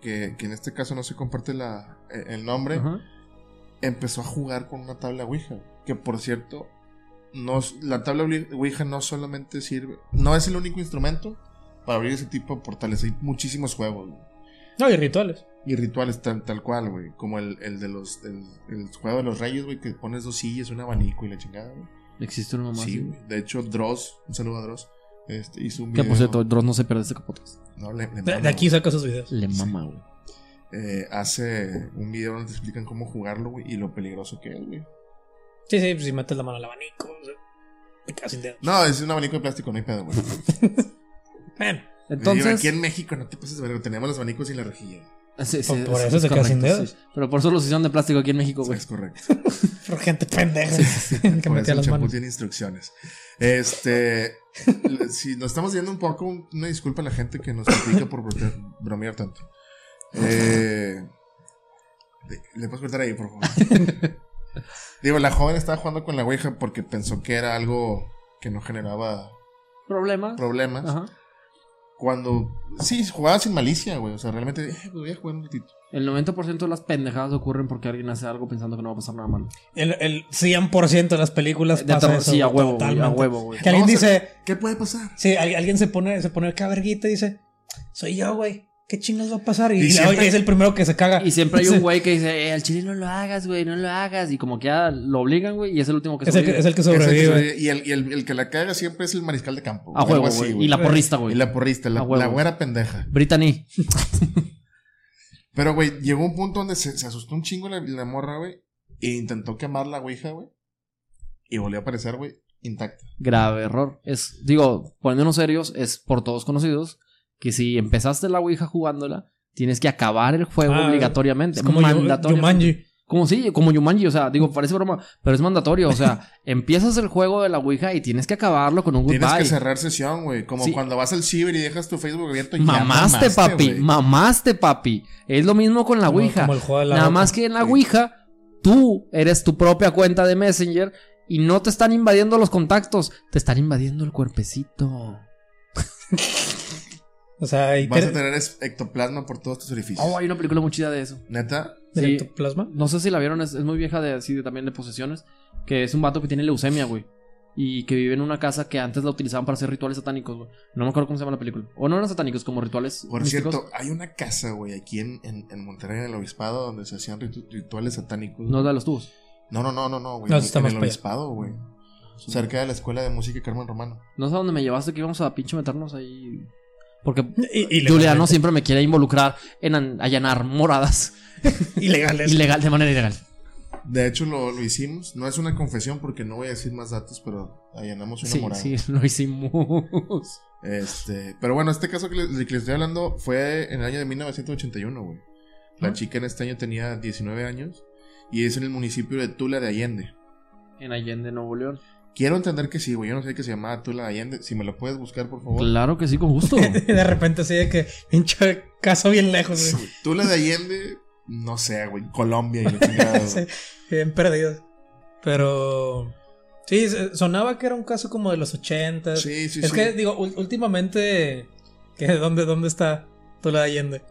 que, que en este caso no se comparte la, eh, el nombre, Ajá. empezó a jugar con una tabla Ouija. Que por cierto, no, la tabla Ouija- Ouija no solamente sirve, no es el único instrumento para abrir ese tipo de portales. Hay muchísimos juegos güey, No, y rituales. y rituales tal, tal cual, güey. Como el, el de los, el, el juego de los reyes, güey, que pones dos sillas, un abanico y la chingada, güey. Existe una mamá Sí, así. güey. De hecho, Dross, un saludo a Dross, este, hizo un Que video. por cierto, Dross no se pierde este capotas. No, le- mama, de aquí saca sus videos. Le mama, güey. eh, hace un video donde te explican cómo jugarlo, güey, y lo peligroso que es, güey. Sí, sí, pues si metes la mano al abanico. o sea, te quedas sin. No, es un abanico de plástico, no hay pedo, güey. <laughs> Bueno, Digo, Entonces. aquí en México no te pases de verga, tenemos los abanicos sin la rejilla. Sí, sí, Por- por es- eso es se queda sin dedos. sí. Pero por eso los hicieron de plástico aquí en México, güey. Es correcto. <laughs> por gente pendeja <laughs> que metía eso las manos. tiene instrucciones. Este. si nos estamos viendo un poco, un- una disculpa a la gente que nos critica por bromear tanto. Eh, ¿Le puedes cortar ahí, por favor? <laughs> Digo, la joven estaba jugando con la Ouija porque pensó que era algo que no generaba Problemas. problemas. Ajá. Cuando. Sí, jugaba sin malicia, güey. O sea, realmente. Eh, pues voy a jugar un ratito. El 90% de las pendejadas ocurren porque alguien hace algo pensando que no va a pasar nada malo. El, el 100% de las películas De pasa eso, sí, a huevo, güey, a totalmente. huevo, güey. Que alguien dice, ¿Qué puede pasar? sí, al- alguien se pone, se pone acá verguita y dice, soy yo, güey. ¿Qué chingas va a pasar? Y, Y y la- es el primero que se caga. Y siempre hay un <laughs> güey que dice, eh, al chile no lo hagas, güey, no lo hagas. Y como que ya lo obligan, güey, y es el último que Es el que, sobrevive. es el que Es el que sobrevive. sobrevive. Y, el, y el- el que la caga siempre es el mariscal de campo. A huevo, así, güey. Y la porrista, Y güey. la porrista, la, la güera pendeja. Brittany. Pero, güey, llegó un punto donde se, se asustó un chingo la, la morra, güey. E intentó quemar la ouija, güey. Y volvió a aparecer, güey, intacta. Grave error. Es, digo, poniéndonos serios, es por todos conocidos que si empezaste la Ouija jugándola, tienes que acabar el juego Ah, obligatoriamente. Es como Yu- mandatoriamente. Jumanji. Como sí, como Yumanji, o sea, digo, parece broma, pero es mandatorio, o sea, <laughs> empiezas el juego de la Ouija y tienes que acabarlo con un Tienes goodbye. que cerrar sesión, güey. Como Sí. cuando vas al ciber y dejas tu Facebook abierto y ya Mamaste, papi, güey. mamaste, papi. Es lo mismo con la Como- Ouija. como el juego de la Nada más que en la Sí. Ouija, tú eres tu propia cuenta de Messenger y no te están invadiendo los contactos, te están invadiendo el cuerpecito. <laughs> O sea, y Vas te- a tener ectoplasma por todos tus orificios. Oh, hay una película muy chida de eso. Neta. sí. ectoplasma. No sé si la vieron, es, es muy vieja de así de, también de posesiones. Que es un vato que tiene leucemia, güey. Y que vive en una casa que antes la utilizaban para hacer rituales satánicos, güey. No me acuerdo cómo se llama la película. O no eran satánicos, como rituales. Por místicos. cierto, hay una casa, güey, aquí en, en, en Monterrey, en el obispado, donde se hacían ritu- rituales satánicos. No de los tubos. No, no, no, no, no, güey. No, en, está en más el obispado, güey. Cerca de la escuela de música Carmen Romano. No sé a dónde me llevaste que íbamos a pinche meternos ahí. Porque Juliano siempre me quiere involucrar en an- allanar moradas. <laughs> Ilegales. Ilegal, de manera ilegal. De hecho, lo, lo hicimos. No es una confesión porque no voy a decir más datos, pero allanamos una Sí, morada. sí, lo hicimos. Este, pero bueno, este caso que les, de que les estoy hablando fue en el año de 1981, güey. La Ah. chica en este año tenía 19 años y es en el municipio de Tula de Allende. En Allende, Nuevo León. Quiero entender que sí, güey. Yo no sé que se llamaba Tula de Allende. Si me lo puedes buscar, por favor. Claro que sí, con gusto. <laughs> de repente así de que pinche caso bien lejos, güey. Tula de Allende, no sé, güey. Colombia y <laughs> güey. Sí, bien perdidos. Pero. Sí, sonaba que era un caso como de los 80. Sí, sí, es sí. que, digo, últimamente. ¿qué, dónde, ¿Dónde está Tula de Allende?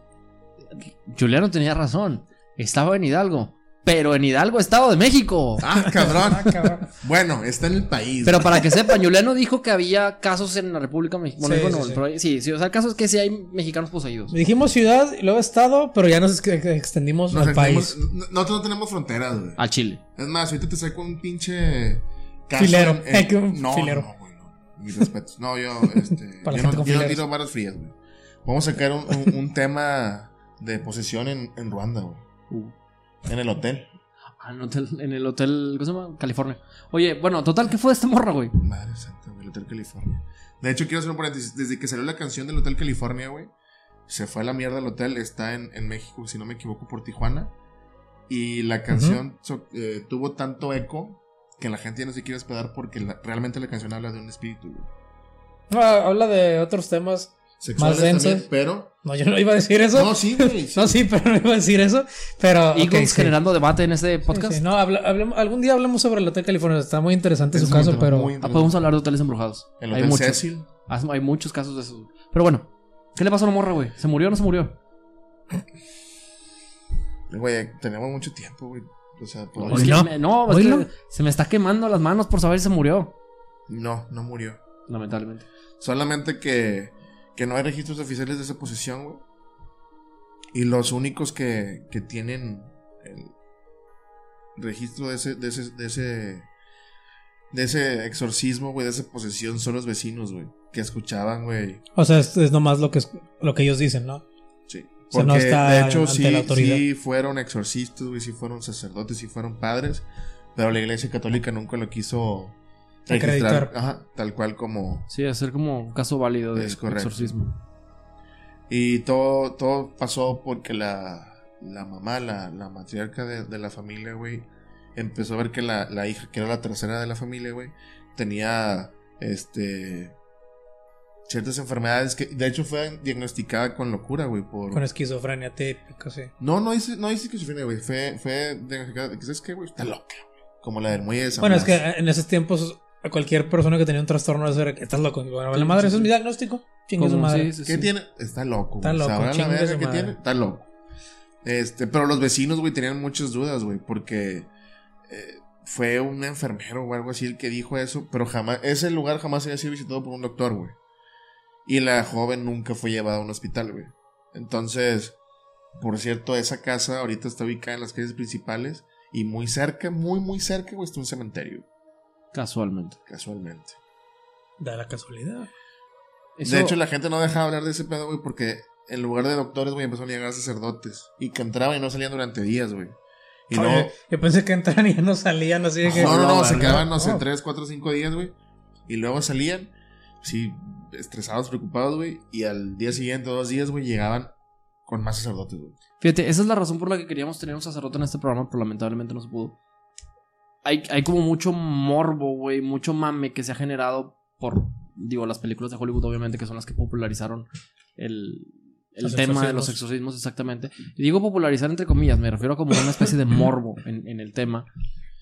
Juliano tenía razón. Estaba en Hidalgo. Pero en Hidalgo, Estado de México. Ah, cabrón. Ah, cabrón. bueno, está en el país. Pero para que sepan, Juliano dijo que había casos en la República Mexicana. Sí, Bueno, sí, no, sí. sí, sí, o sea, el caso es que sí hay mexicanos poseídos. Dijimos ciudad y luego estado, pero ya nos ex- ex- extendimos Nos al país. n- Nosotros no tenemos fronteras, güey. Al Chile. Es más, ahorita te saco un pinche. caso Filero. en- en- Eh, que un no, filero. no, güey, no. Mis respetos. No, yo, <laughs> este. Yo no, yo no tiro varas frías, güey. Vamos a sacar un, un- un tema de posesión en, en Ruanda, güey. Uh. En el hotel. Ah, en, hotel- en el hotel, ¿cómo se llama? California. Oye, bueno, total, ¿qué fue de esta morra, güey? Madre santa, güey, el Hotel California. De hecho, quiero hacer un paréntesis. Desde que salió la canción del Hotel California, güey, se fue a la mierda el hotel. Está en, en México, si no me equivoco, por Tijuana. Y la canción so- eh, tuvo tanto eco que la gente ya no se quiere hospedar porque la- realmente la canción habla de un espíritu, güey. Ah, habla de otros temas. Sexuales densos. también, pero... No, yo no iba a decir eso. No, sí, güey. <laughs> sí. No, sí, pero no iba a decir eso. Pero. ok, Eagles sí. generando debate en este podcast. sí, no, habla- hablemos- algún día hablemos sobre el Hotel California. Está muy interesante Es su muy caso, pero. Ah, podemos hablar de hoteles embrujados. El hay Hotel muchos. Cecil. Hay muchos casos de eso. Pero bueno, ¿qué le pasó a la morra, güey? ¿Se murió o no se murió? Güey, tenemos mucho tiempo, güey. O sea, por que no. me- no, es Hoy que no. se me está quemando las manos por saber si se murió. No, no murió. Lamentablemente. Solamente que, que no hay registros oficiales de esa posesión, güey. Y los únicos que, que tienen el registro de ese, de ese, de ese, de ese exorcismo, güey, de esa posesión son los vecinos, güey. Que escuchaban, güey. O sea, es, es nomás lo que, es- lo que ellos dicen, ¿no? Sí. O sea, Porque no está de hecho sí, sí fueron exorcistas, güey, sí fueron sacerdotes, sí fueron padres. Pero la iglesia católica nunca lo quiso. Acreditar. Ajá, tal cual como, Sí, hacer como un caso válido de exorcismo. Y todo, todo pasó porque la, la mamá, la, la matriarca de, de la familia, güey, empezó a ver que la, la hija, que era la tercera de la familia, güey, tenía, este, ciertas enfermedades que, de hecho, fue diagnosticada con locura, güey, por... Con esquizofrenia típica, sí. No, no dice, no que sufriera, güey, fue, fue diagnosticada, ¿sabes qué, güey? Está loca, güey. Como la del muelle de San Bueno, es que en esos tiempos a cualquier persona que tenía un trastorno de ser estás loco. Bueno, la madre, ese es mi diagnóstico. Chingue su madre. sí, sí, ¿Qué sí. tiene? Está loco, Está loco, ¿Sabrá la chingue verga su que madre. tiene? Está loco. Este, pero los vecinos, güey, tenían muchas dudas, güey, porque eh, fue un enfermero o algo así el que dijo eso, pero jamás, ese lugar jamás había sido visitado por un doctor, güey. Y la joven nunca fue llevada a un hospital, güey. Entonces, por cierto, esa casa ahorita está ubicada en las calles principales y muy cerca, muy, muy cerca, güey, está un cementerio, Casualmente. casualmente. Da la casualidad. Eso- De hecho, la gente no dejaba hablar de ese pedo, güey, porque en lugar de doctores, güey, empezaron a llegar sacerdotes. Y que entraban y no salían durante días, güey. Y no. Oye, yo pensé que entraran y ya no salían así de que. No, no, no, se quedaban, no sé, Oh. 3, 4, 5 días, güey. Y luego salían, sí, estresados, preocupados, güey. Y al día siguiente, dos días, güey, llegaban con más sacerdotes, güey. Fíjate, esa es la razón por la que queríamos tener un sacerdote en este programa, pero lamentablemente no se pudo. Hay, hay como mucho morbo, güey, mucho mame que se ha generado por, digo, las películas de Hollywood, obviamente, que son las que popularizaron el, el Los tema de los exorcismos. exorcismos, exactamente. Y digo popularizar entre comillas, me refiero a como una especie de <laughs> morbo en, en el tema.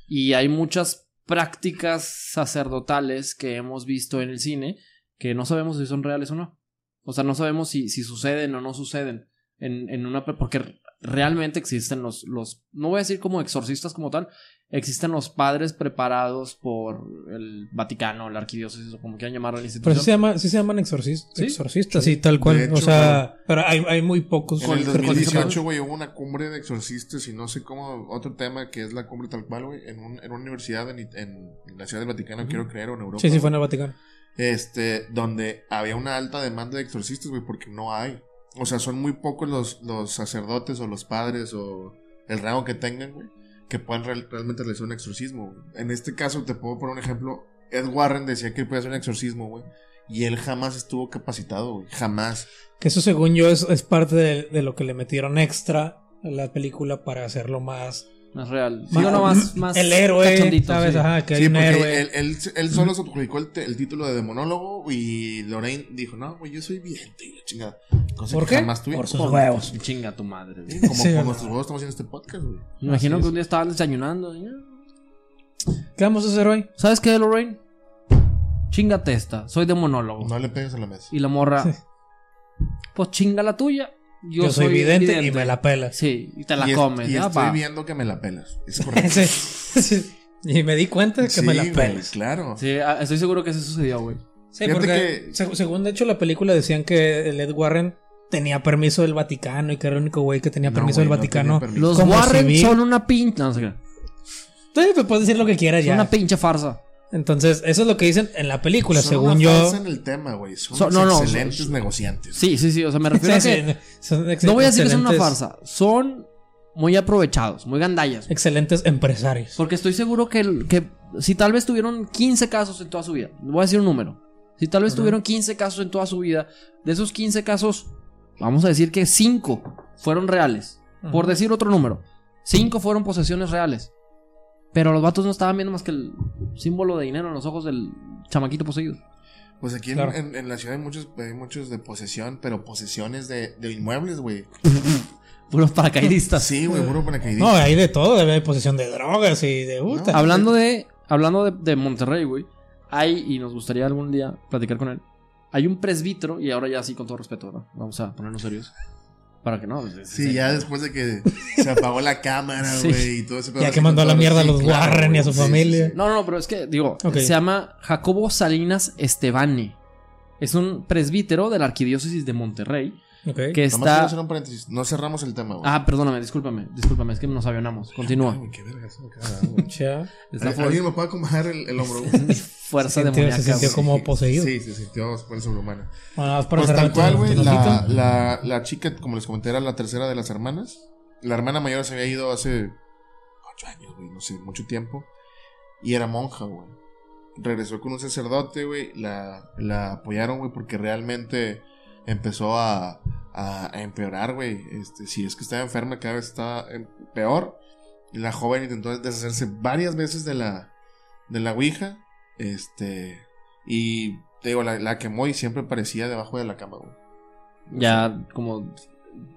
Y hay muchas prácticas sacerdotales que hemos visto en el cine que no sabemos si son reales o no. O sea, no sabemos si, si suceden o no suceden en, en una... Porque realmente existen los, los... No voy a decir como exorcistas como tal. Existen los padres preparados por el Vaticano, la arquidiócesis o como quieran llamar a la Pero institución. sí se, llama, sí se llaman exorcistas, ¿Sí? exorcistas, sí, tal cual. Hecho, o sea, pero hay, hay muy pocos. En el con- 2018, güey, hubo una cumbre de exorcistas y no sé cómo, otro tema que es la cumbre tal cual, güey, en, un- en una universidad en, en la ciudad del Vaticano, quiero creer, o en Europa. Sí, sí, fue en el Vaticano. Este, donde había una alta demanda de exorcistas, güey, porque no hay. O sea, son muy pocos los, los sacerdotes o los padres o el rango que tengan, güey, que puedan real- realmente realizar un exorcismo. En este caso, te puedo poner un ejemplo. Ed Warren decía que él podía hacer un exorcismo, güey. Y él jamás estuvo capacitado, güey. Jamás. Que eso, según yo, es, es parte de, de lo que le metieron extra a la película para hacerlo más. Más real. Digo, no, más, más el héroe, ¿sabes? sí. Ajá, que hay Sí, un héroe. él, él, él solo se adjudicó el, título de demonólogo y Lorraine dijo, no, güey, yo soy vidente y la chingada. Cosa ¿Por que qué? jamás tuvimos. Por sus Por- huevos. Chinga tu madre. güey. Como <laughs> Sí, por ¿verdad? nuestros huevos estamos haciendo este podcast, güey. Me imagino Así que es. un día estaban desayunando. "Ah, ¿Qué vamos a hacer hoy? ¿Sabes qué, Lorraine? Chingate esta. Soy de monólogo. No le pegues a la mesa. Y la morra. Sí. Pues chinga la tuya. Yo, soy, vidente, y me la pelas. Sí, y te la y es- comes. y estoy va. viendo que me la pelas. Es <laughs> correcto. Sí, sí. Y me di cuenta de que me la Sí, güey, pelas. claro. Sí, ah, estoy seguro que eso sucedió, güey. Sí, Fíjate porque que- seg- según de hecho la película decían que el Ed Warren tenía permiso del Vaticano y que era el único güey que tenía No, permiso güey, del no Vaticano. permiso. Los Warren civil. son una pinche. No, no sé qué. Sí, pues puedes decir lo que quieras Son ya. una pinche farsa. Entonces, eso es lo que dicen en la película, Son según yo. en el tema, güey. Son, no, no, excelentes son- negociantes. Sí, sí, sí. O sea, me refiero Sí, a que. sí, <laughs> son ex- No voy a decir que son una farsa. Son muy aprovechados, muy gandallas. Excelentes empresarios. Porque estoy seguro que, que si tal vez tuvieron 15 casos en toda su vida, voy a decir un número. Si tal vez tuvieron 15 casos en toda su vida, de esos 15 casos, vamos a decir que 5 fueron reales. Por decir otro número, 5 fueron posesiones reales. Pero los vatos no estaban viendo más que el símbolo de dinero en los ojos del chamaquito poseído. Pues aquí en- Claro. en, en la ciudad hay muchos, hay muchos de posesión, pero posesiones de, de inmuebles, güey. <laughs> Puros paracaidistas. Sí, güey, puro paracaidista. No, hay de todo, debe haber posesión de drogas y de puta. No. Hablando de, hablando de, de Monterrey, güey, hay, y nos gustaría algún día platicar con él, hay un presbítero, y ahora ya sí, con todo respeto, ¿verdad? Vamos a ponernos serios. Para que no. pues, es- Sí, ya después de que se apagó la cámara, <laughs> Sí. güey, y todo ese pedo Ya que mandó a la mierda a sí, los claro, Warren y a su sí, familia. sí, sí. No, no, pero es que, digo, se llama Jacobo Salinas Estebani. Es un presbítero de la arquidiócesis de Monterrey Que Nomás quiero está... hacer un paréntesis. No cerramos el tema, güey. Ah, perdóname, discúlpame, discúlpame, es que nos avionamos. Continúa. Ay, qué verga, me caga, <laughs> güey. Ya. Es la ¿Al- fu- ¿Alguien me puede acomodar el, el hombro? <laughs> fuerza Se sintió- demoníaca. se sintió como poseído. Sí, se sintió fuerza sobrehumana. Bueno, para Pues tal cual, güey, la, la, la chica, como les comenté, era la tercera de las hermanas. La hermana mayor se había ido hace ocho años, güey, no sé, mucho tiempo. Y era monja, güey. Regresó con un sacerdote, güey. La, la apoyaron, güey, porque realmente empezó a, a, a empeorar, güey. Este, si es que estaba enferma, cada vez estaba peor. Y la joven intentó deshacerse varias veces de la, de la Ouija. Este, y te digo, la, la quemó y siempre parecía debajo de la cama, güey. Ya como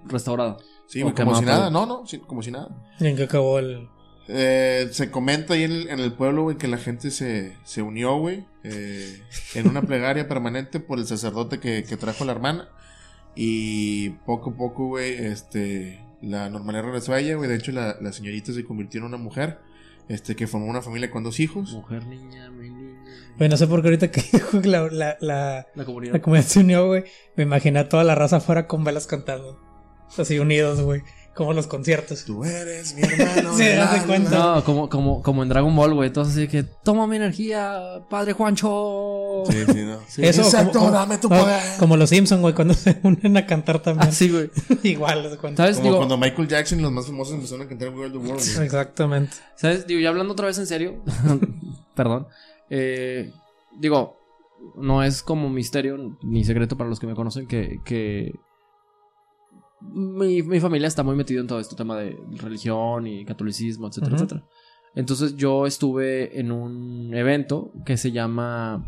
restaurado. Sí, como quemado si nada, no, no, sí, como si nada. ¿Y en qué acabó el...? Eh, se comenta ahí en el, en el pueblo, güey, que la gente se, se unió, güey, eh, en una plegaria permanente por el sacerdote que, que trajo la hermana. Y poco a poco, güey, este, la normalidad regresó a ella, güey. De hecho, la, la señorita se convirtió en una mujer, este, que formó una familia con dos hijos. Mujer, niña, mi niña. Güey, no sé por qué ahorita <laughs> que la, la, la, La comunidad. la comunidad se unió, güey. Me imaginé a toda la raza afuera con velas cantando. Así unidos, güey. Como los conciertos. Tú eres mi hermano. <laughs> De alma. cuenta. No, como, como, como en Dragon Ball, güey. Entonces así que toma mi energía, padre Juancho. Sí, sí, no. Sí. Eso, Exacto, como, dame tu no, poder. como los Simpsons, güey, cuando <laughs> se unen a cantar también. Así, güey. <laughs> Igual, cuenta. ¿Sabes? Como Digo, cuando Michael Jackson y los más famosos empezaron a cantar World of the World. güey. Exactamente. ¿Sabes? Digo, ya hablando otra vez en serio. Perdón. Eh, digo, no es como misterio ni secreto para los que me conocen que, que mi, mi familia está muy metida en todo este tema de religión y catolicismo, etcétera, etcétera. Entonces yo estuve en un evento que se llama...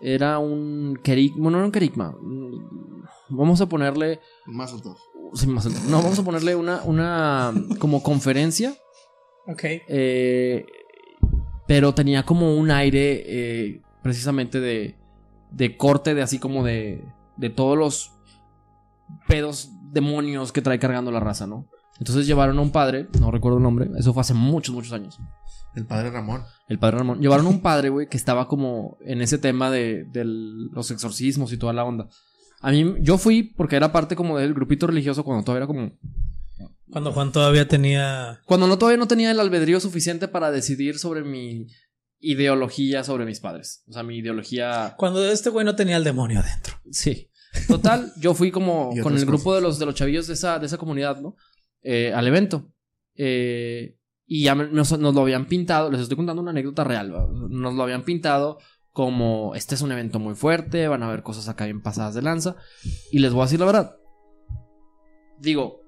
Era un kerigma, bueno, no era un kerigma. mm, Vamos a ponerle... Más alto. sí, más- No, vamos a ponerle una, una como conferencia Ok. eh, pero tenía como un aire eh, precisamente de, de corte, de así como de, de todos los pedos demonios que trae cargando la raza, ¿no? Entonces llevaron a un padre, no recuerdo el nombre, eso fue hace muchos, muchos años. El padre Ramón. El padre Ramón. Llevaron a un padre, güey, que estaba como en ese tema de, de los exorcismos y toda la onda. A mí, yo fui porque era parte como del grupito religioso cuando todavía era como Cuando Juan todavía tenía. Cuando no todavía no tenía el albedrío suficiente para decidir sobre mi ideología sobre mis padres. O sea, mi ideología. Cuando este güey no tenía el demonio adentro. Sí. Total, yo fui como <laughs> con el grupo cosas. de los, de los chavillos de esa, de esa comunidad, ¿no? Eh, al evento. Eh, y ya nos, nos lo habían pintado. Les estoy contando una anécdota real. ¿va? Nos lo habían pintado como este es un evento muy fuerte, van a haber cosas acá bien pasadas de lanza. Y les voy a decir la verdad. Digo,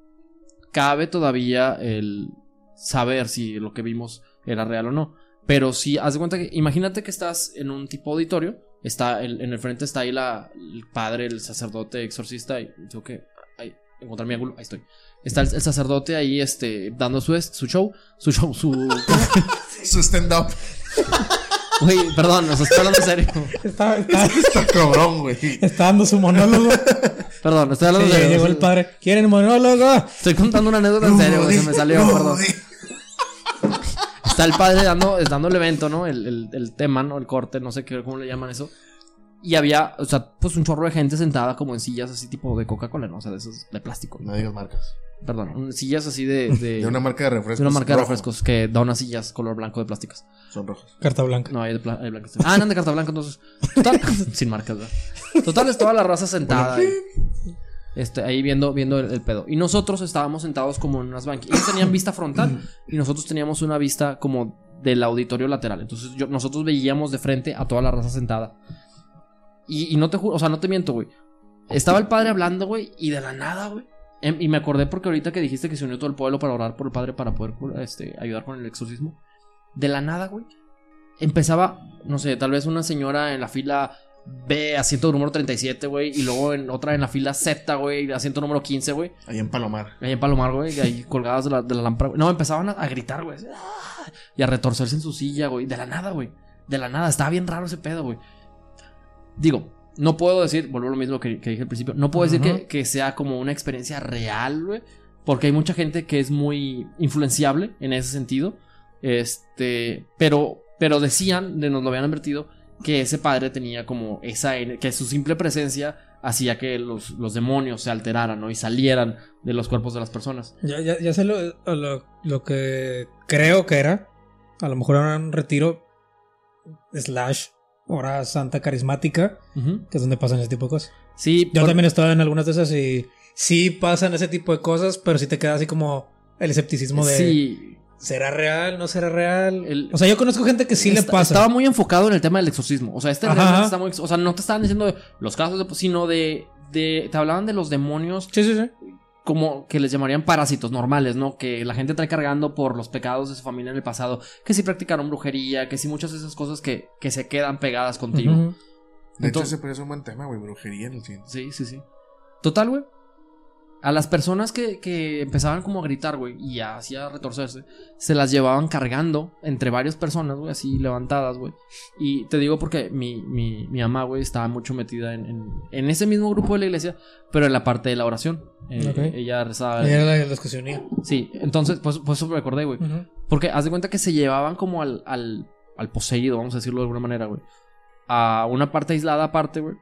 cabe todavía el saber si lo que vimos era real o no. Pero sí, haz de cuenta que, imagínate que estás en un tipo auditorio, está el- en el frente está ahí la, el padre, el sacerdote exorcista, y tengo que ahí, encontrar mi ángulo, ahí estoy. Está el, el sacerdote ahí, este, dando su, su show, su show, su... <laughs> Su stand-up. <laughs> Güey, perdón, nos estoy hablando en serio. Está, <laughs> está- Está cabrón, güey. está dando su monólogo. Perdón, estoy Sí, hablando en serio. llegó el padre. ¿Quieren monólogo? Estoy contando una anécdota en serio, güey. Se me salió, No, perdón. Está el padre dando, dando el evento, ¿no? El, el, el tema, ¿no? El corte, no sé qué, cómo le llaman eso. Y había, o sea, pues un chorro de gente sentada como en sillas así tipo de Coca-Cola, ¿no? O sea, de esos de plástico. No digas marcas. Perdón, sillas así de. De, De una marca de refrescos. de una marca de rojo. refrescos que da unas sillas color blanco de plásticos. Son rojos. Carta blanca. No, hay de, hay blancas. Ah, eran de carta blanca, entonces. Total, <laughs> sin marcas, ¿verdad? Total, es toda la raza sentada ahí, este, ahí viendo, viendo el, el pedo. Y nosotros estábamos sentados como en unas banquillas. Ellos tenían vista frontal <clears throat> y nosotros teníamos una vista como del auditorio lateral. Entonces yo, nosotros veíamos de frente a toda la raza sentada. Y, y no te juro, o sea, no te miento, güey. Estaba el padre hablando, güey, y de la nada, güey. em- Y me acordé porque ahorita que dijiste que se unió todo el pueblo para orar por el padre para poder este, ayudar con el exorcismo. De la nada, güey. Empezaba, no sé, tal vez una señora en la fila B, asiento número 37, güey. Y luego en otra en la fila Z, güey, asiento número 15, güey. Ahí en Palomar. Ahí en Palomar, güey, ahí <laughs> colgadas de la, de la lámpara. güey. No, empezaban a, a gritar, güey. ¡ah! Y a retorcerse en su silla, güey. De la nada, güey. De la nada. Estaba bien raro ese pedo, güey. Digo, no puedo decir, vuelvo a lo mismo que, que dije al principio, no puedo decir que, que sea como una experiencia real, güey. Porque hay mucha gente que es muy influenciable en ese sentido. Este, pero, pero decían, de nos lo habían advertido, que ese padre tenía como esa, que su simple presencia hacía que los, los demonios se alteraran, ¿no? Y salieran de los cuerpos de las personas. Ya, ya, ya sé lo, lo, lo que creo que era. A lo mejor era un retiro slash hora santa carismática, que es donde pasan ese tipo de cosas. Sí, Yo por- también he estado en algunas de esas y sí pasan ese tipo de cosas, pero sí te queda así como el escepticismo de Sí, ¿será real? ¿No será real? El- o sea, yo conozco gente que sí le pasa. Estaba muy enfocado en el tema del exorcismo. O sea, este está muy. O sea, no te estaban diciendo de los casos, de- sino de, de. Te hablaban de los demonios Sí, sí, sí. como que les llamarían parásitos normales, ¿no? Que la gente trae cargando por los pecados de su familia en el pasado. Que si practicaron brujería, que si muchas de esas cosas que, que se quedan pegadas contigo. De Entonces- hecho, ese parece un buen tema, güey. Brujería en el cine. Sí, sí, sí. Total, güey. A las personas que, que empezaban como a gritar, güey, y así a retorcerse, se las llevaban cargando entre varias personas, güey, así levantadas, güey. Y te digo porque mi, mi, mi mamá, güey, estaba mucho metida en, en, en ese mismo grupo de la iglesia, pero en la parte de la oración. Eh. Ella rezaba. Era la los que se unían. Sí, entonces, pues, pues eso me acordé, güey. Porque haz de cuenta que se llevaban como al, al, al poseído, vamos a decirlo de alguna manera, güey. A una parte aislada aparte, güey.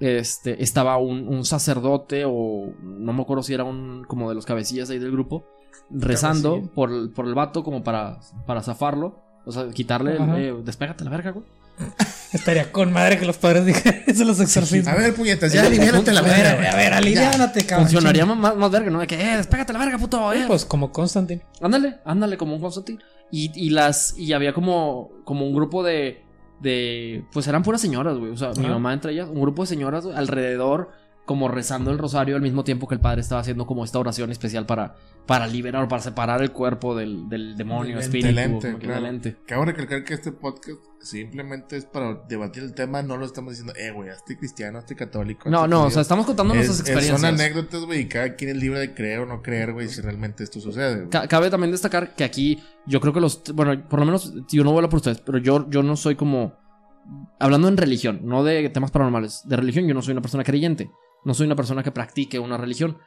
Este, estaba un, un sacerdote o no me acuerdo si era un como de los cabecillas ahí del grupo, rezando Cabecilla. por el, por el vato como para, para zafarlo. O sea, quitarle, el, eh, despégate la verga, güey. <laughs> Estaría con madre que los padres dijeran <laughs> eso los exorcismos. A ver, puñetas, ya aliviánate la verga. a ver, a ver, aliviánate, cabrón. Funcionaría más, más verga, ¿no? De que, eh, despégate la verga, puto, eh. Pues como Constantine. Ándale, ándale, como un Constantine. Y, y las. Y había como. como un grupo de. De. Pues eran puras señoras, güey. O sea, mi mamá entre ellas, un grupo de señoras alrededor, como rezando el rosario al mismo tiempo que el padre estaba haciendo como esta oración especial para. para liberar, para separar el cuerpo del, del demonio, espíritu. Del ente, como que claro. Cabe recalcar que este podcast simplemente es para debatir el tema. No lo estamos diciendo, eh, güey, hazte cristiano, hazte católico. No, no, o judío". sea, estamos contando Es- nuestras es- experiencias. son anécdotas, güey, y cada quien es libre de creer o no creer, güey, si realmente esto sucede. Ca- Cabe también destacar que aquí yo creo que los... Bueno, por lo menos yo no vuelo por ustedes, pero yo, yo no soy como... Hablando en religión, no de temas paranormales. De religión yo no soy una persona creyente. No soy una persona que practique una religión.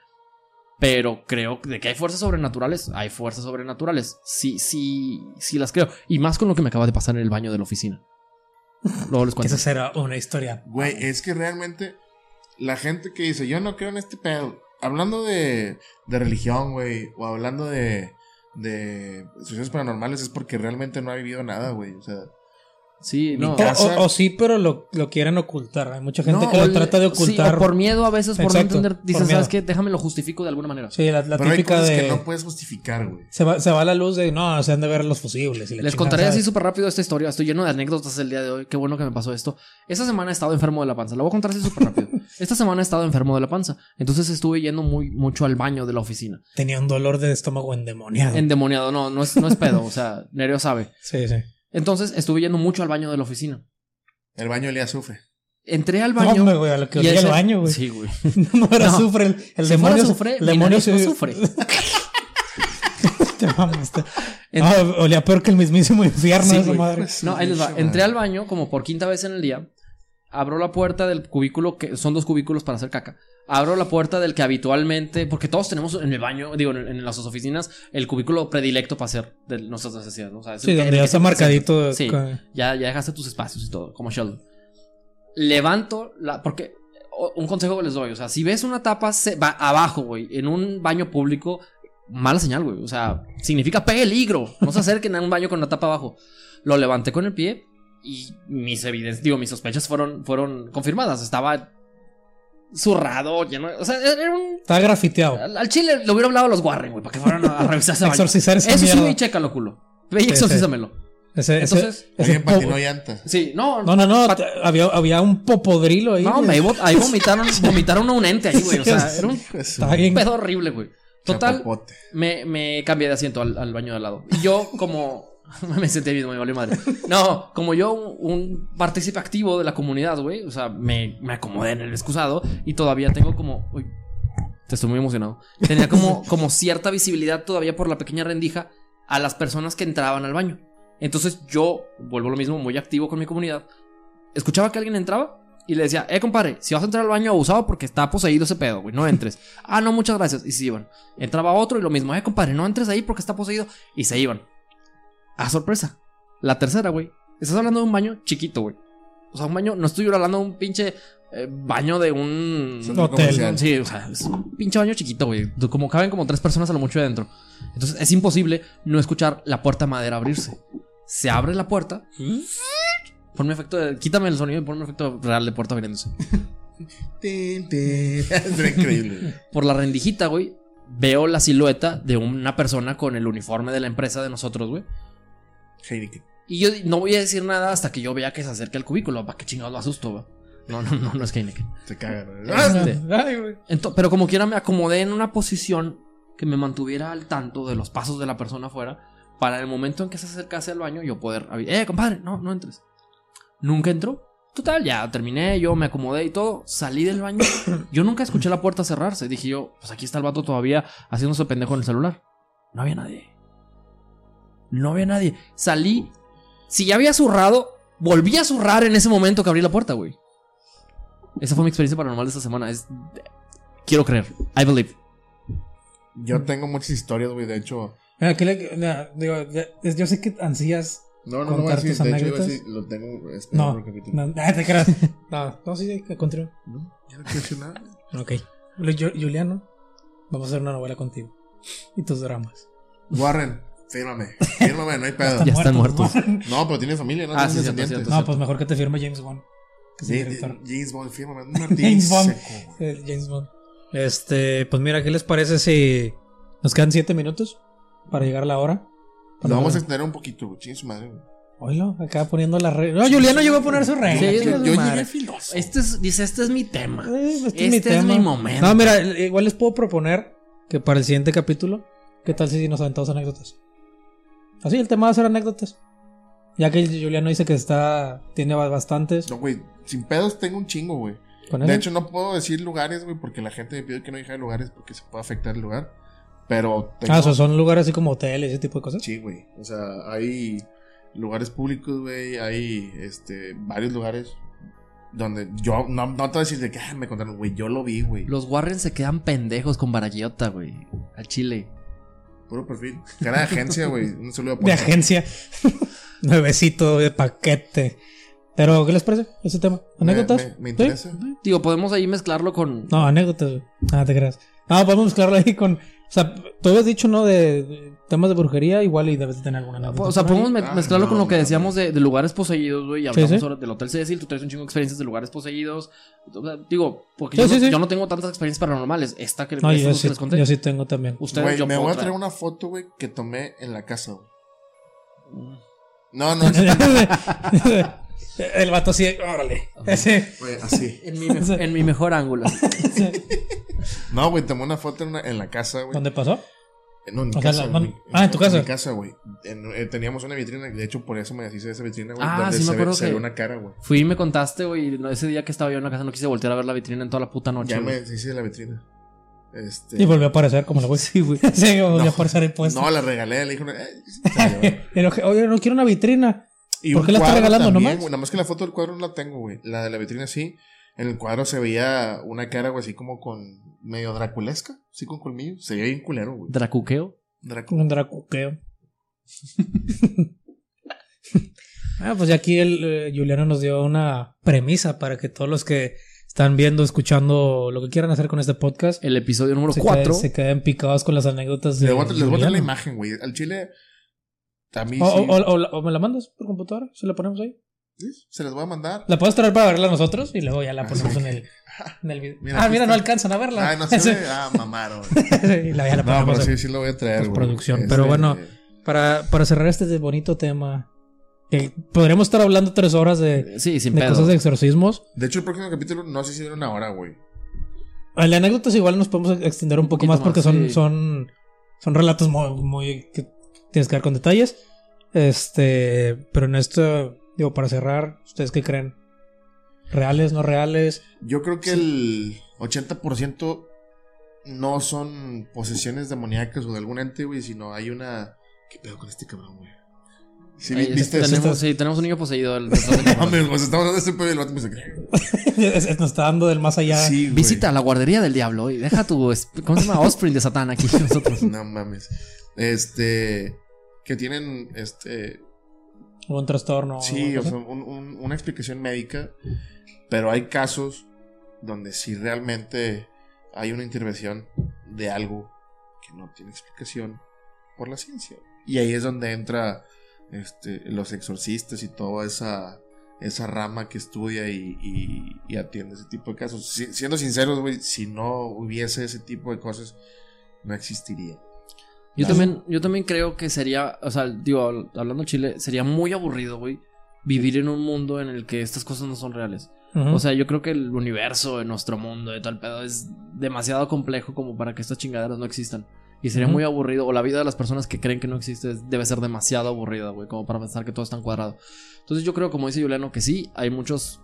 Pero creo de que hay fuerzas sobrenaturales. Hay fuerzas sobrenaturales. Sí, sí, sí las creo. Y más con lo que me acaba de pasar en el baño de la oficina. Luego les <laughs> cuento. esa será una historia. Güey, es que realmente la gente que dice, yo no creo en este pedo, hablando de, de religión, güey, o hablando de, de sucesos paranormales, es porque realmente no ha vivido nada, güey. O sea, Sí, no. O, casa- o- o sí, pero lo, lo quieren ocultar. Hay mucha gente No, que lo el- trata de sí, ocultar. o por miedo a veces, por Exacto, no entender. miedo. ¿sabes qué? Déjame lo justifico de alguna manera. Sí, la, la pero hay típica cosas de. que no puedes justificar, güey. se, va, se va la luz de. No, se han de ver los fusibles. Y la Les chingada, contaré así súper rápido esta historia. Estoy lleno de anécdotas el día de hoy. Qué bueno que me pasó esto. Esta semana he estado enfermo de la panza. La voy a contar así súper rápido. <laughs> Esta semana he estado enfermo de la panza. Entonces estuve yendo muy mucho al baño de la oficina. Tenía un dolor de estómago endemoniado. Endemoniado. No, no es, no es pedo. O sea, <laughs> Nereo sabe. Sí, sí. Entonces estuve yendo mucho al baño de la oficina. El baño le azufre. Entré al No, baño. hombre, güey, a lo que y olía ese- el baño, güey. Sí, güey. <laughs> no era No. azufre. El, el Si demonio. se- azufre, el demonio nariz no se- sufre. <laughs> Te mamaste. En- Ah, olía peor que el mismísimo infierno Sí, esa madre. No, ahí les va. Entré al baño como por quinta vez en el día. Abro la puerta del cubículo, que son dos cubículos para hacer caca. Abro la puerta del que habitualmente, porque todos tenemos en el baño, digo, en, en las oficinas, el cubículo predilecto para hacer de nuestras necesidades. ¿no? O sea, Sí, donde ya está marcadito. Sí. Ya, ya dejaste tus espacios y todo, como Sheldon. Levanto la. Porque. Un consejo que les doy. O sea, si ves una tapa se- va abajo, güey, en un baño público, mala señal, güey. O sea, significa peligro. No se acerquen a un baño con la tapa abajo. Lo levanté con el pie y mis evidencias, digo, mis sospechas fueron, fueron confirmadas. Estaba zurrado, lleno. O sea, era un. Está grafiteado. Al, al chile le hubiera hablado a los Warren, güey, para que fueran a, <laughs> a revisar ese baño. Exorcizar esa Eso sí, mierda. güey, chécalo, culo. Ve y Sí, sí. exorcízamelo. Ese, ese- Entonces, ese Alguien po- patinó llanta. Sí, no. No, no, no. había, había un popodrilo ahí. No, me, ahí, ahí vomitaron, <laughs> vomitaron a un ente ahí, güey. O sea, era un bien. pedo horrible, güey. Total, me, me cambié de asiento al, al baño de al lado. Y yo, como. <laughs> me senté bien, me valió madre. No, como yo, un, partícipe activo de la comunidad, güey. O sea, me, me acomodé en el excusado y todavía tengo como. Uy, te estoy muy emocionado. Tenía como, <laughs> como cierta visibilidad todavía por la pequeña rendija a las personas que entraban al baño. Entonces yo, vuelvo a lo mismo, muy activo con mi comunidad. Escuchaba que alguien entraba y le decía, eh, compadre, si vas a entrar al baño abusado porque está poseído ese pedo, güey, no entres. <laughs> ah, no, muchas gracias. Y se iban. Entraba otro y lo mismo, eh, compadre, no entres ahí porque está poseído. Y se iban. A sorpresa. La tercera, güey. Estás hablando de un baño chiquito, güey. O sea, un baño, no estoy hablando de un pinche eh, baño de un... Hotel. comercial. Sí, o sea, es un pinche baño chiquito, güey. Como caben como tres personas a lo mucho adentro. Entonces es imposible no escuchar la puerta de madera abrirse. Se abre la puerta. Ponme efecto de. Quítame el sonido y ponme efecto real de puerta abriéndose. Tin, tin. <laughs> Es increíble. Por la rendijita, güey. Veo la silueta de una persona con el uniforme de la empresa de nosotros, güey. Heineken. Y yo no voy a decir nada hasta que yo vea que se acerca el cubículo. ¿Para qué chingados lo asusto, güey? No, no, no, no es Heineken. Se cagan. <laughs> Este, pero como quiera me acomodé en una posición que me mantuviera al tanto de los pasos de la persona afuera para el momento en que se acercase al baño yo poder eh compadre no no entres nunca entró total ya terminé yo me acomodé y todo salí del baño <coughs> yo nunca escuché la puerta cerrarse dije yo pues aquí está el vato todavía haciéndose pendejo en el celular no había nadie no había nadie salí si ya había zurrado volví a zurrar en ese momento que abrí la puerta güey esa fue mi experiencia paranormal de esta semana es quiero creer I believe Yo tengo muchas historias, güey. De hecho, Mira, aquí le- mira, digo, ya- yo sé que ansías. no, no, no voy a ¿Contar decir. tus De hecho, iba a anécdotas? decir, lo tengo. Este, No, capítulo. no, ah, te creas. <laughs> No, no, sí, continúe. No, ya no quiero decir nada. Ok. Ju- Juliano, vamos a hacer una novela contigo. Y tus dramas. Warren, fírmame. Fírmame, no hay pedo. <laughs> Ya están muertos. No, pero tiene familia, ¿no? Ah, Tiene sí, cierto, cierto. No, pues mejor que te firme James Bond. Que es director. James Bond, fírmame. <laughs> James Bond. Eh, James Bond. Este, pues mira, ¿qué les parece si nos quedan siete minutos para llegar a la hora? Lo vamos a extender un poquito, güey. Chingue su madre, güey. Oílo, acá poniendo la regla. No, Juliano llegó a poner su regla. Sí, yo- llegué filoso. Este es, dice, este es mi tema. Eh, este Este es mi es tema. mi momento. No, mira, igual les puedo proponer que para el siguiente capítulo, ¿qué tal si nos aventamos anécdotas? Así, el tema va a ser anécdotas. Ya que Juliano dice que está. Tiene ba- bastantes. No, güey. Sin pedos tengo un chingo, güey. Con De hecho, no puedo decir lugares, güey, porque la gente me pide que no diga lugares porque se puede afectar el lugar. Pero tengo... Ah, o sea, son lugares así como hoteles, ese tipo de cosas. Sí, güey. O sea, hay lugares públicos, güey. Hay este, varios lugares donde yo no, no te voy a decir de que ah, me contaron, güey. Yo lo vi, güey. Los Warren se quedan pendejos con Barayota, güey. Al chile. Puro perfil. Cara de agencia, güey. <laughs> Un saludo a De agencia. <laughs> Nuevecito de paquete. Pero, ¿qué les parece ese tema? ¿Anécdotas? Me, interesa. Digo, podemos ahí mezclarlo con. No, anécdotas, güey. Ah, te creas. No, podemos mezclarlo ahí con. O sea, tú habías dicho, ¿no? De temas de brujería, igual y debes de tener alguna anécdota. O sea, podemos me- Ah, mezclarlo no, con lo que decíamos de, de lugares poseídos, güey. Y hablamos sí. ahora del Hotel Cecil. Tú traes un chingo de experiencias de lugares poseídos. O sea, digo, porque Sí, yo, sí, no, sí. yo no tengo tantas experiencias paranormales. Esta que, No, yo sí, les conté. yo sí tengo también. Ustedes, yo me voy a traer. una foto, güey, que tomé en la casa, güey. Mm. No, no, <laughs> El vato así, órale. Así. En mi, me- en mi mejor ángulo. No, güey, tomé una foto en, una- en la casa, güey. ¿Dónde pasó? No, en mi O sea, casa, la- güey. ah, ¿en tu casa? En mi casa, güey. Eh, teníamos una vitrina, de hecho, por eso me deshice de esa vitrina, güey. Ah, donde sí me se, ve, acuerdo se que- una cara, güey. Fui y me contaste, güey. Ese día que estaba yo en la casa no quise voltear a ver la vitrina en toda la puta noche. Ya güey. me deshice de la vitrina. Este, Y volvió a aparecer como la voy. <laughs> Sí, güey. <laughs> sí, volvió No. a aparecer el puesto. No, la regalé, le dije, una- eh, <laughs> Oye, no quiero una vitrina. Y ¿Por un qué la está regalando también, nomás? güey, Nada más que la foto del cuadro no la tengo, güey. La de la vitrina sí. En el cuadro se veía una cara, güey, así como con medio draculesca, así con colmillos. Se veía bien culero, güey. Dracuqueo. Dracu- Un dracuqueo. <laughs> ah, pues ya aquí el eh, Juliano nos dio una premisa para que todos los que están viendo, escuchando lo que quieran hacer con este podcast, El episodio número se, 4. queden, se queden picados con las anécdotas de Les voy a- les voy a traer la imagen, güey. Al chile, a mí O, sí. o- o- o- o me la mandas por computadora, se la ponemos ahí. Sí, Se les voy a mandar. La puedes traer para verla nosotros y luego ya la Ah, ponemos en el, en el video. Mira, ah, mira, está. no alcanzan a verla. Ah, no se ve. <laughs> Ah, mamaron. y la, ya la No, ponemos pero en- sí, sí lo voy a traer, güey. Postproducción, Este, pero bueno. para, para cerrar este bonito tema, que podríamos estar hablando tres horas de, Sí, sin de pedo. cosas de exorcismos. De hecho, el próximo capítulo no sé si dura una hora, güey. A las anécdotas igual nos podemos extender un, poco más porque más, son, sí. son, son relatos muy, muy que tienes que dar con detalles. Este, pero en esto, digo, para cerrar, ¿ustedes qué creen? ¿Reales, no reales? Yo creo que el 80% no son posesiones demoníacas o de algún ente, güey, sino hay una. ¿Qué pedo con este cabrón, güey? Sí, ¿viste eso? tenemos, sí, tenemos un niño poseído. El. <laughs> Mames, pues estamos hablando de este pedo y el vato me <laughs> Nos está dando del más allá. Sí, güey. Visita la guardería del diablo y deja tu. ¿Cómo se llama? Offspring de Satán aquí con nosotros. <laughs> No mames. Este. Que tienen. Este. O un trastorno. Sí, o sea, así. un- un- una explicación médica. Pero hay casos donde sí realmente hay una intervención de algo que no tiene explicación por la ciencia. Y ahí es donde entra este, los exorcistas y toda esa, esa rama que estudia y, y- y atiende ese tipo de casos. Si- siendo sinceros, güey, si no hubiese ese tipo de cosas, no existiría. Yo también, yo también creo que sería, o sea, digo, habl- hablando Chile, sería muy aburrido, güey, vivir en un mundo en el que estas cosas no son reales. O sea, yo creo que el universo de nuestro mundo, de tal pedo, es demasiado complejo como para que estas chingaderas no existan. Y sería muy aburrido, o la vida de las personas que creen que no existe debe ser demasiado aburrida, güey, como para pensar que todo es tan cuadrado. Entonces yo creo, como dice Juliano, que sí, hay muchos...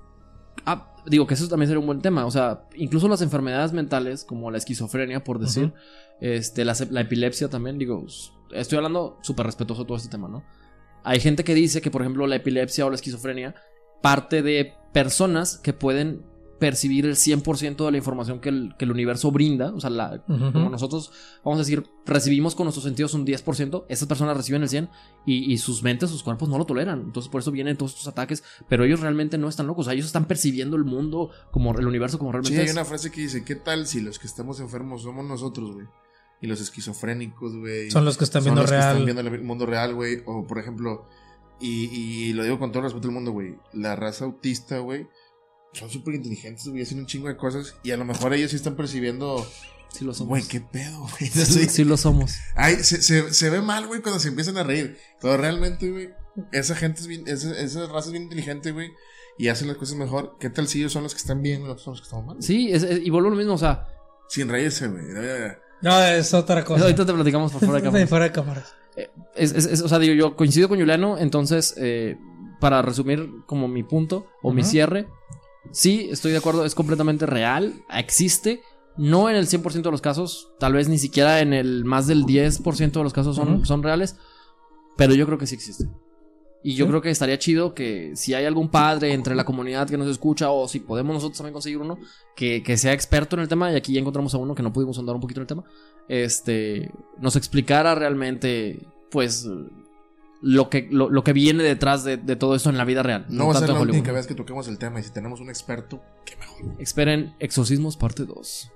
Ah, digo que eso también sería un buen tema. O sea, incluso las enfermedades mentales, como la esquizofrenia, por decir, este, la, la epilepsia también, digo, estoy hablando súper respetuoso de todo este tema, ¿no? Hay gente que dice que, por ejemplo, la epilepsia o la esquizofrenia parte de personas que pueden percibir el 100% de la información que el, que el universo brinda. O sea, la, como nosotros, vamos a decir, recibimos con nuestros sentidos un 10%, esas personas reciben el 100% y, y sus mentes, sus cuerpos no lo toleran. Entonces, por eso vienen todos estos ataques, pero ellos realmente no están locos. O sea, ellos están percibiendo el mundo, como el universo, como realmente Sí, hay es. una frase que dice, ¿qué tal si los que estamos enfermos somos nosotros, güey? Y los esquizofrénicos, güey. Son los que están son viendo los que real. están viendo el mundo real, güey. O, por ejemplo, y, y lo digo con todo respeto al mundo, güey. La raza autista, güey. Son súper inteligentes, güey. Hacen un chingo de cosas. Y a lo mejor ellos sí están percibiendo. Sí lo somos. Güey, qué pedo, güey. Sí, Sí. sí lo somos. Ay, se, se, se ve mal, güey, cuando se empiezan a reír. Pero realmente, güey, esa gente es bien, esa, esa raza es bien inteligente, güey. Y hacen las cosas mejor. ¿Qué tal si ellos son los que están bien y nosotros son los que estamos mal? Sí, es- es- y vuelvo lo mismo, o sea, Sin reírse, güey. No, es otra cosa. ahorita te platicamos por fuera de <laughs> cámara. fuera de cámaras. Es, es- es- o sea, digo, yo coincido con Juliano, entonces, eh, para resumir como mi punto o mi cierre, sí, estoy de acuerdo, es completamente real, existe, no en el 100% de los casos, tal vez ni siquiera en el más del 10% de los casos son, son reales, pero yo creo que sí existe. Y yo Sí. creo que estaría chido que si hay algún padre entre la comunidad que nos escucha o si podemos nosotros también conseguir uno que, que sea experto en el tema, y aquí ya encontramos a uno que no pudimos andar un poquito en el tema, este, nos explicara realmente, pues, lo que, lo, lo que viene detrás de, de todo esto en la vida real. No va a ser la Hollywood. única vez que toquemos el tema. Y si tenemos un experto, qué mejor. Esperen Exorcismos parte 2.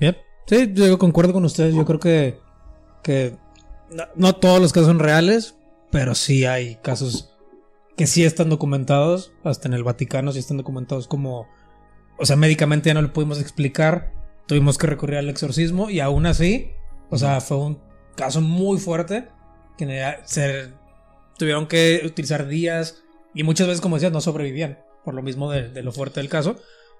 Bien. Sí, yo concuerdo con ustedes. Yo creo que, que no, no todos los casos son reales, pero sí hay casos que sí están documentados. Hasta en el Vaticano sí están documentados como. O sea, médicamente ya no lo pudimos explicar. Tuvimos que recurrir al exorcismo y aún así, o sea, fue un caso muy fuerte que tuvieron que utilizar días y muchas veces, como decías, no sobrevivían por lo mismo de, de lo fuerte del caso.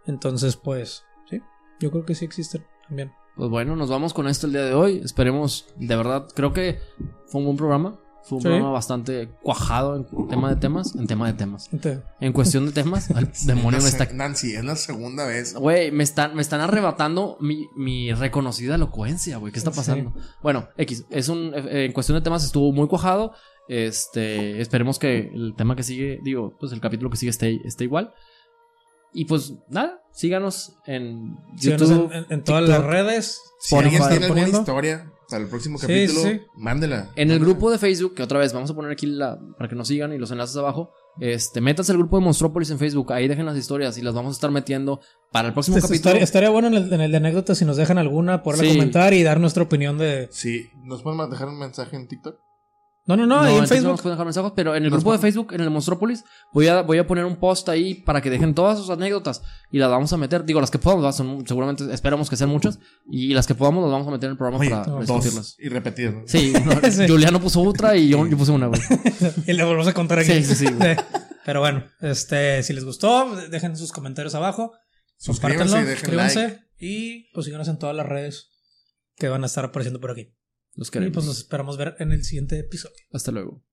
Entonces, pues, sí, yo creo que sí existen también. Pues bueno, nos vamos con esto el día de hoy. Esperemos, de verdad, creo que fue un buen programa. Fue un Sí. programa bastante cuajado en tema de temas. En tema de temas. Ente- En cuestión de temas. <laughs> El demonio me está. Nancy, es la segunda vez. Güey, me están, me están arrebatando mi, mi reconocida elocuencia, güey. ¿Qué está Sí. pasando? Bueno, X, es un. eh, en cuestión de temas estuvo muy cuajado. Este. Esperemos que el tema que sigue, digo, pues el capítulo que sigue esté, esté igual. Y pues nada, síganos en síganos YouTube. en, en- en todas TikTok. las redes. Si alguien tiene alguna historia para el próximo capítulo, sí. mándela. En el grupo de Facebook, que otra vez vamos a poner aquí la, para que nos sigan y los enlaces abajo. Este, métanse al grupo de Monstrópolis en Facebook. Ahí dejen las historias y las vamos a estar metiendo para el próximo Este, capítulo. estaría, estaría bueno en el, en el de anécdotas si nos dejan alguna, poderla Sí. comentar y dar nuestra opinión de. Sí, ¿nos pueden dejar un mensaje en TikTok? No, no, no, No, ahí en no nos Facebook. pueden dejar mensajes, pero en el grupo de Facebook, en el Monstrópolis, voy a, voy a poner un post ahí para que dejen todas sus anécdotas y las vamos a meter. Digo, las que podamos, son, seguramente esperamos que sean muchas. Y las que podamos las vamos a meter en el programa Oye, para no, discutirlas. Dos. Y repetir. ¿no? Sí, no, <laughs> Sí. Juliano puso otra y yo, yo puse una, güey. <laughs> Y le volvemos a contar aquí. Sí, sí, sí. <laughs> Pero bueno, este, si les gustó, dejen sus comentarios abajo. Suscríbanse Compártanlo, y dejen suscríbanse. like. Y pues síganos en todas las redes que van a estar apareciendo por aquí. Los Y queremos. pues los esperamos ver en el siguiente episodio. Hasta luego.